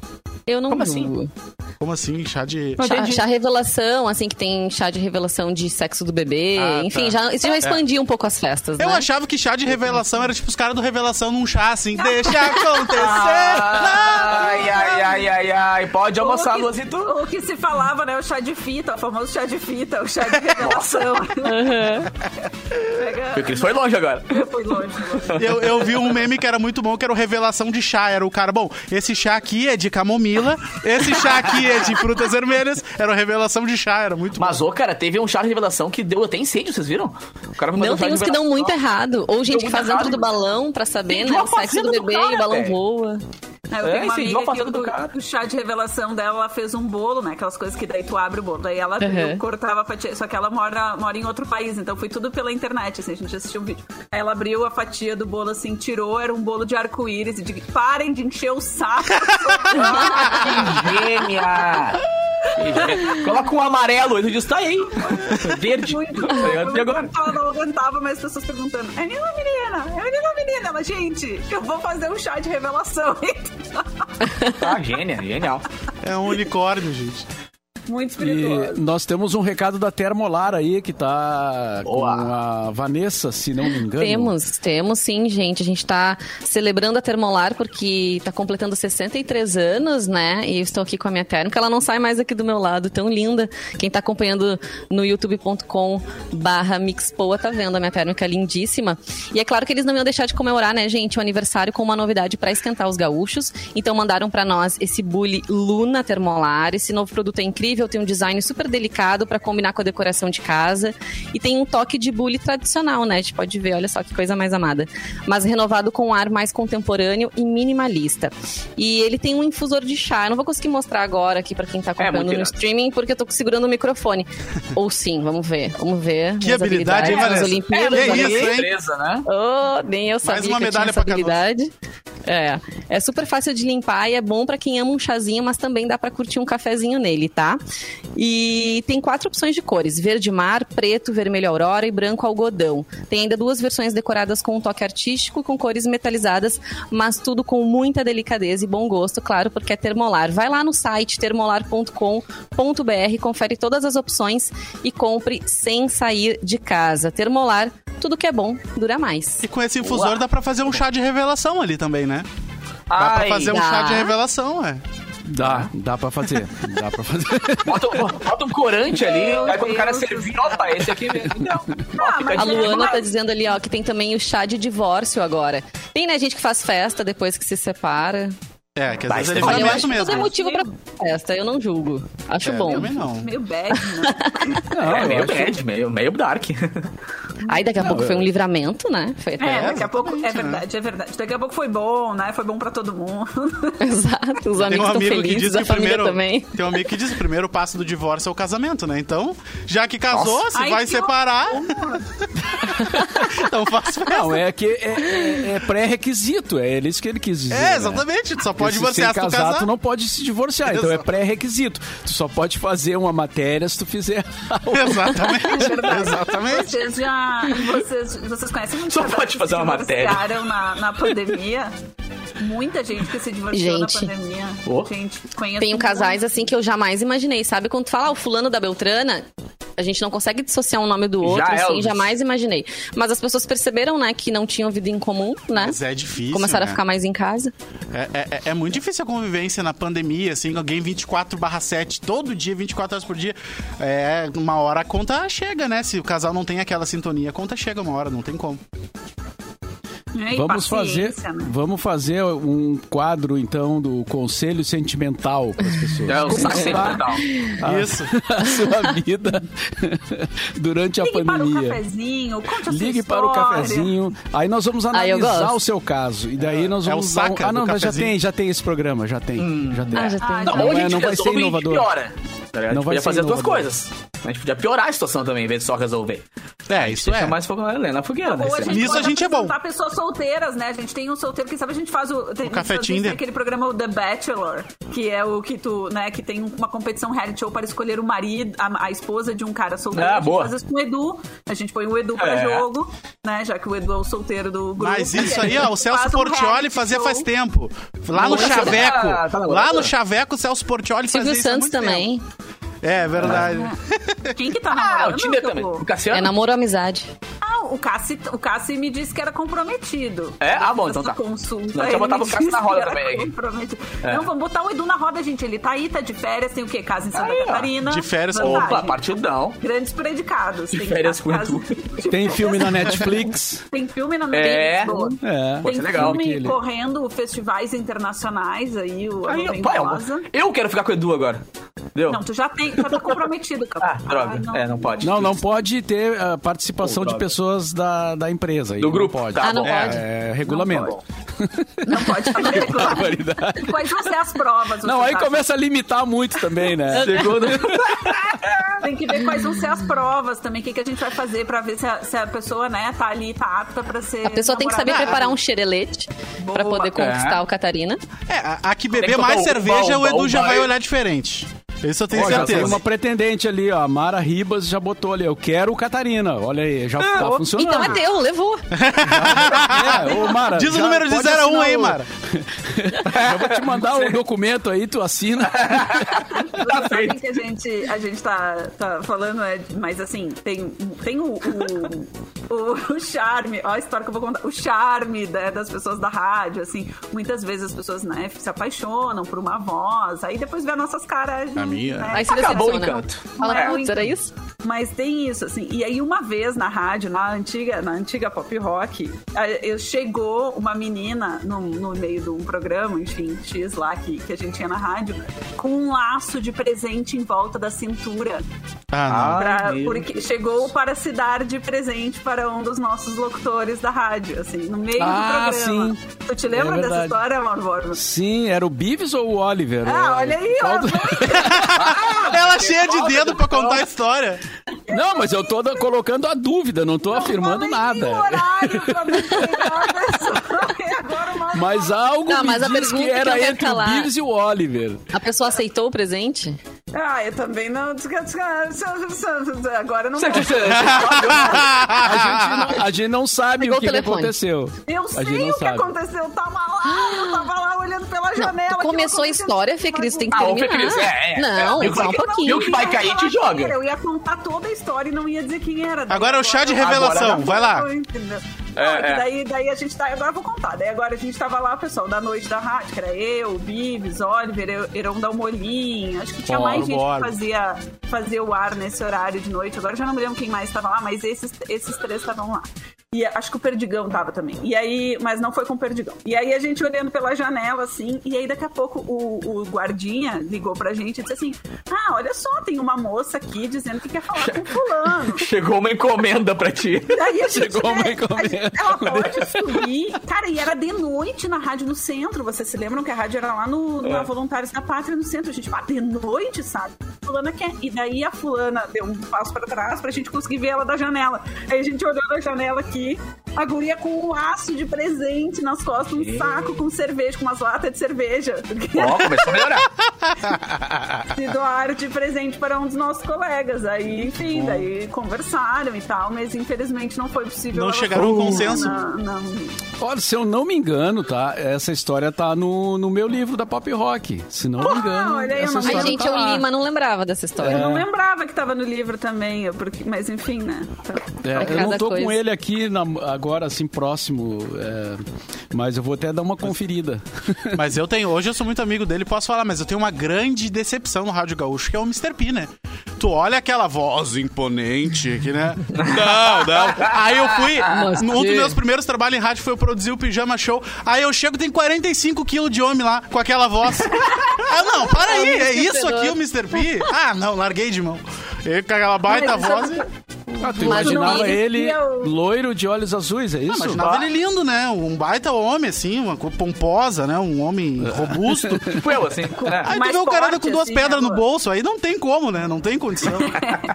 Eu não Como julgo. Assim? Como assim? Chá de. Chá, chá, revelação, assim, que tem chá de revelação de sexo do bebê. Ah, Enfim, tá. já, isso já expandiu é. um pouco as festas. Eu né? achava que chá de revelação era tipo os caras do revelação num chá, assim, deixa acontecer. ai, ai, ai, ai, ai. Pode almoçar, Luazito. O que se falava, né? O chá de fita, o famoso chá de fita, o chá de revelação. uhum. O Cris foi longe agora. Eu fui longe. Eu, eu vi um meme que era muito bom, que era o revelação de chá. Era o cara, bom, esse chá aqui é de camomila, esse chá aqui é de frutas vermelhas. Era uma revelação de chá, era muito Mas, ô, cara, teve um chá de revelação que deu até incêndio, vocês viram? O cara não, tem uns que dão muito errado. Ou gente que faz dentro do balão pra saber, né? O sexo do bebê e o balão voa. É, eu é, tenho uma amiga que do, do chá de revelação dela, ela fez um bolo, né? Aquelas coisas que daí tu abre o bolo. Daí ela uhum. cortava a fatia, só que ela mora, mora em outro país, então foi tudo pela internet, assim, a gente assistiu um vídeo. Aí ela abriu a fatia do bolo, assim, tirou, era um bolo de arco-íris, e de parem de encher o saco. que gênia! Coloca um amarelo, ele diz, tá aí. Verde. Muito bom. E agora? Ela não aguentava mais pessoas perguntando: é menina ou menina? É menina ou menina? Ela, gente, eu vou fazer um chá de revelação. ah, gênia, genial. É um unicórnio, gente. Muito espirituoso. E nós temos um recado da Termolar aí, que tá Boa. com a Vanessa, se não me engano. Temos, temos sim, gente. A gente tá celebrando a Termolar porque tá completando 63 anos, né? E eu estou aqui com a minha térmica. Ela não sai mais aqui do meu lado, tão linda. Quem tá acompanhando no youtube.com barra Mixpoa tá vendo a minha térmica lindíssima. E é claro que eles não iam deixar de comemorar, né, gente, o aniversário com uma novidade para esquentar os gaúchos. Então mandaram para nós esse Bully Luna Termolar. Esse novo produto é incrível incrível, tem um design super delicado para combinar com a decoração de casa e tem um toque de bully tradicional, né? A gente pode ver, olha só que coisa mais amada. Mas renovado com um ar mais contemporâneo e minimalista. E ele tem um infusor de chá. Eu não vou conseguir mostrar agora aqui para quem tá é, comprando é, no streaming porque eu tô segurando o microfone. Ou sim, vamos ver. Vamos ver. Que habilidade, hein, Vanessa? Olimpíadas, é, isso, hein? Empresa, né? Oh, nem eu sabia mais uma que medalha tinha essa habilidade. É, é super fácil de limpar e é bom para quem ama um chazinho, mas também dá para curtir um cafezinho nele, tá? E tem quatro opções de cores: verde mar, preto, vermelho aurora e branco algodão. Tem ainda duas versões decoradas com um toque artístico com cores metalizadas, mas tudo com muita delicadeza e bom gosto, claro, porque é termolar. Vai lá no site termolar.com.br, confere todas as opções e compre sem sair de casa. Termolar, tudo que é bom dura mais. E com esse infusor Uau. dá para fazer um chá de revelação ali também, né? Dá Ai, pra fazer dá. um chá de revelação, é. Dá, dá pra fazer. Dá pra fazer. Bota, bota um corante ali, Meu aí quando o cara servir, opa, esse aqui mesmo. Não. Ah, a Luana tá dizendo ali, ó, que tem também o chá de divórcio agora. Tem, né, gente que faz festa depois que se separa. É, que às vezes é Olha, eu acho mesmo. que tudo é motivo pra festa, eu não julgo. Acho é, bom. Também não. Meio bad, né? Não, é, meio bad, meio, meio dark. Aí daqui a não, pouco eu... foi um livramento, né? Foi até... É, daqui a pouco, é verdade, é verdade. Daqui a pouco foi bom, né? Foi bom pra todo mundo. Exato, os amigos um estão felizes, a família primeiro, também. Tem um amigo que diz que o primeiro passo do divórcio é o casamento, né? Então, já que casou, Nossa. se Ai, vai separar... então faz festa. Não, é que é, é, é pré-requisito, é isso que ele quis dizer. É, né? exatamente, né? só pode divorciar se, se tu casar. tu não pode se divorciar, Exato. então é pré-requisito. Tu só pode fazer uma matéria se tu fizer Exatamente. É exatamente. Vocês já vocês, vocês conhecem muito Só pode fazer uma matéria. na, na pandemia. Muita gente que se divorciou gente. na pandemia. Oh. Gente, conheço Tenho casais assim que eu jamais imaginei, sabe? Quando tu fala, ah, o fulano da Beltrana, a gente não consegue dissociar um nome do outro, Já assim, jamais imaginei. Mas as pessoas perceberam, né, que não tinham vida em comum, né? Mas é difícil. Começaram né? a ficar mais em casa. É, é, é, é muito difícil a convivência na pandemia, assim, alguém 24 barra 7, todo dia, 24 horas por dia. É, uma hora a conta chega, né? Se o casal não tem aquela sintonia, a conta chega uma hora, não tem como. Vamos fazer, né? vamos fazer um quadro então do conselho sentimental para as pessoas. É o sentimental. A, Isso. A sua vida durante Ligue a pandemia. Ligue para o cafezinho, conte a Ligue para o cafezinho. Aí nós vamos analisar o seu caso e daí nós vamos é o saca um... Ah, não, já tem, já tem esse programa, já tem, hum. já tem. Ah, já tem. Não, não, é, não vai ser inovador. Tá a gente não podia fazer as duas coisas. A gente podia piorar a situação também, em vez de só resolver. É, isso é. mais fogo na fogueira, né? A Nisso a gente é bom. pessoas solteiras, né? A gente tem um solteiro, quem sabe a gente faz o... Tem, o Café Tinder. aquele programa o The Bachelor, que é o que tu, né, que tem uma competição reality show para escolher o marido, a, a esposa de um cara solteiro. Ah, boa. faz isso com o Edu, a gente põe o Edu pra é. jogo, né? Já que o Edu é o solteiro do grupo. Mas isso aí, ó, o Celso Portioli um fazia faz tempo. Lá no Chaveco. Tá, lá no Chaveco, o Celso Portioli fazia isso Santos também. Tempo. É, verdade. Quem que tá namorando? Ah, o Tinder também. O Cassiano? É namoro amizade. Ah, o Cassi, o Cassi me disse que era comprometido. É? Ah, bom, então tá. Consulta. Não, já botava o Cassi na roda também. É. Não, vamos botar o Edu na roda, gente. Ele tá aí, tá de férias, tem o quê? Casa em Santa aí, Catarina. De férias com... Opa, partidão. Grandes predicados. De férias com Edu. Tem filme na Netflix. Tem filme na Netflix. É. é. Tem legal. filme correndo festivais internacionais aí, o aí, pai, Eu quero ficar com o Edu agora. Deu? Não, tu já tem, já tá comprometido, cara. Ah, droga. Ah, não. É, não pode. Não, não pode ter a participação de pessoas da, da empresa. Do grupo. pode. Tá, ah, não é, pode. É, regulamento. Não pode fazer regulamento. Quais vão ser as provas? Não, aí começa a limitar muito também, né? Segundo... Tem que ver quais vão ser as provas também, o que, que a gente vai fazer pra ver se a, se a pessoa, né, tá ali, tá apta pra ser. A pessoa tem que saber preparar um xerelete Boa. pra poder conquistar é. o Catarina. É, a, a que beber mais cerveja, o Edu já vai olhar diferente. Isso eu tenho oh, certeza. tem uma pretendente ali, ó. A Mara Ribas já botou ali. Eu quero o Catarina. Olha aí, já tá funcionando. Então é teu, levou. é, ô, Mara, Diz o número de 0 a 1 um aí, Mara. eu vou te mandar o um documento aí, tu assina. tá feito. que a gente, a gente tá, tá falando, é, mas assim, tem, tem o, o, o, o charme, ó a história que eu vou contar, o charme né, das pessoas da rádio, assim, muitas vezes as pessoas, né, se apaixonam por uma voz, aí depois vê as nossas caras minha. Né? Aí você Acabou o encanto. Fala, é. putz, era isso? Mas tem isso, assim. E aí, uma vez na rádio, na antiga, na antiga pop rock, eu chegou uma menina no, no meio de um programa, enfim, X lá, que, que a gente tinha na rádio, com um laço de presente em volta da cintura. Ah, pra, porque chegou para se dar de presente para um dos nossos locutores da rádio, assim, no meio ah, do programa. Sim. Tu te lembra é dessa história, Mauro Sim, era o Bives ou o Oliver? Ah, olha aí, ó. Ela cheia de dedo pra contar a história. Não, mas eu tô colocando a dúvida, não tô afirmando nada. Horário pra mas algo não, mas me diz que era entre o Bives e o Oliver. A pessoa aceitou o presente? Ah, eu também não. Agora não. A, gente, a gente não sabe Pegou o que, que, aconteceu. Eu sei o que sabe. aconteceu. Eu tava lá, eu tava lá olhando pela janela. Não, começou a história, Fê Cris, tem que terminar. Ah, Fê Cris, é, é, não, é, só um pouquinho. Viu que vai cair, te joga. Eu ia contar toda a história e não ia dizer quem era. Agora é o chá de revelação, vai lá. É, é. Daí, daí a gente tá. Agora eu vou contar. Daí agora a gente tava lá, pessoal, da noite da rádio, que era eu, Bibs, Oliver, Heron Dalmolin. Acho que tinha bora, mais gente bora. que fazia, fazia o ar nesse horário de noite. Agora eu já não me lembro quem mais estava lá, mas esses, esses três estavam lá. E acho que o Perdigão tava também. E aí, mas não foi com o Perdigão. E aí a gente olhando pela janela, assim, e aí daqui a pouco o, o guardinha ligou pra gente e disse assim: Ah, olha só, tem uma moça aqui dizendo que quer falar com fulano. Chegou uma encomenda pra ti. Daí a gente, Chegou uma encomenda. Gente, ela pode subir. Cara, e era de noite na rádio no centro. Vocês se lembram que a rádio era lá no, é. na Voluntários da Pátria no centro. A gente, ah, de noite, sabe? Fulana quer. E daí a fulana deu um passo pra trás pra gente conseguir ver ela da janela. Aí a gente olhou da janela aqui aqui. A guria com um laço de presente nas costas, um e... saco com cerveja, com umas latas de cerveja. Ó, oh, começou a melhorar. Se doaram de presente para um dos nossos colegas. Aí, enfim, daí conversaram e tal, mas infelizmente não foi possível. Não chegaram a um consenso? Não, não. Olha, se eu não me engano, tá? Essa história tá no, no meu livro da Pop Rock. Se não me engano. Olha aí, essa história a gente, tá eu li, mas não lembrava dessa história. É. Eu não lembrava que tava no livro também, porque, mas enfim, né? Então, é, eu não tô coisa. com ele aqui na, agora, assim, próximo, é, mas eu vou até dar uma conferida. Mas eu tenho, hoje eu sou muito amigo dele, posso falar, mas eu tenho uma grande decepção no Rádio Gaúcho, que é o Mr. P, né? Tu olha aquela voz imponente aqui, né? Não, não. Aí eu fui, um dos meus primeiros trabalhos em rádio foi eu produzir o Pijama Show. Aí eu chego, tem 45 quilos de homem lá, com aquela voz. Ah, não, para aí, é isso aqui o Mr. P? Ah, não, larguei de mão. E com aquela baita voz. Ah, tu imaginava ele loiro de olhos azuis, é isso? Ah, imaginava ele lindo, né? Um baita homem, assim, uma pomposa, né? Um homem robusto. tipo eu, assim. É. Aí tu vê o cara com duas assim, pedras no bolso, aí não tem como, né? Não tem condição.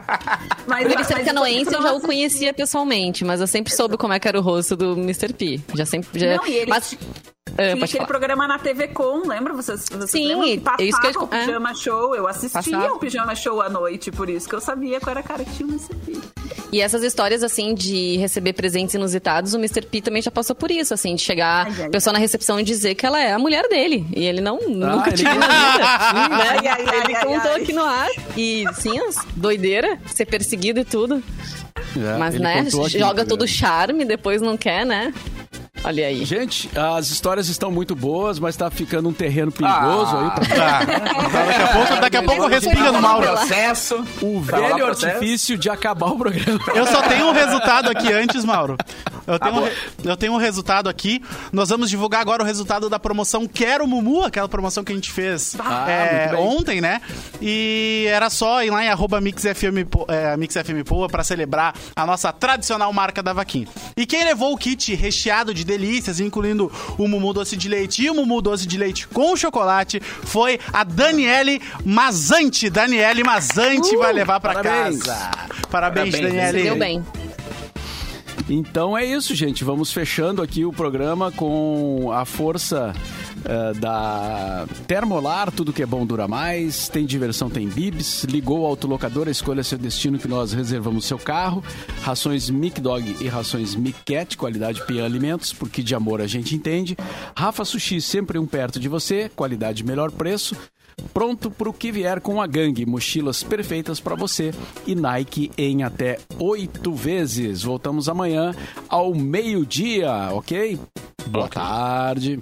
mas, ele ser canoense, eu já o conhecia pessoalmente, mas eu sempre soube como é que era o rosto do Mr. P. Já sempre... Já... Não, e ele... Mas... É, Tinha aquele falar. programa na TV Com, lembra? Vocês, vocês Sim, lembram? Que passava isso que eu... o Pijama é. Show. Eu assistia passava. o Pijama Show à noite, por isso que eu sabia qual era a cara que tinha o Mr. P. E essas histórias, assim, de receber presentes inusitados, o Mr. P também já passou por isso, assim, de chegar ai, ai, a pessoa ai. na recepção e dizer que ela é a mulher dele. E ele não, ah, nunca tinha na vida. né? ele contou aqui no ar. E, sim, doideira, ser perseguido e tudo. É, Mas, né, joga todo o charme, depois não quer, né? Olha aí. Gente, as histórias estão muito boas, mas tá ficando um terreno perigoso ah, aí pra tá. daqui a pouco, daqui a pouco respira no Mauro. Processo, o velho artifício de acabar o programa. Eu só tenho um resultado aqui antes, Mauro. Eu tenho, um, eu tenho um resultado aqui. Nós vamos divulgar agora o resultado da promoção Quero Mumu, aquela promoção que a gente fez ah, é, ontem, né? E era só ir lá em arroba MixFM, é, MixFM Poa pra celebrar a nossa tradicional marca da vaquinha. E quem levou o kit recheado de delícias, incluindo o Mumu Doce de Leite e o Mumu Doce de Leite com chocolate, foi a Daniele Mazante. Daniele Mazante uh, vai levar pra parabéns. casa. Parabéns, parabéns Daniele. Deu bem. Então é isso, gente. Vamos fechando aqui o programa com a força uh, da Termolar, tudo que é bom dura mais. Tem diversão, tem bibs. Ligou o autolocador, escolha seu destino que nós reservamos seu carro. Rações Mic Dog e rações Mic Cat, qualidade Pian Alimentos, porque de amor a gente entende. Rafa Sushi, sempre um perto de você, qualidade melhor preço. Pronto para o que vier com a gangue. Mochilas perfeitas para você e Nike em até oito vezes. Voltamos amanhã ao meio-dia, ok? Boa okay. tarde.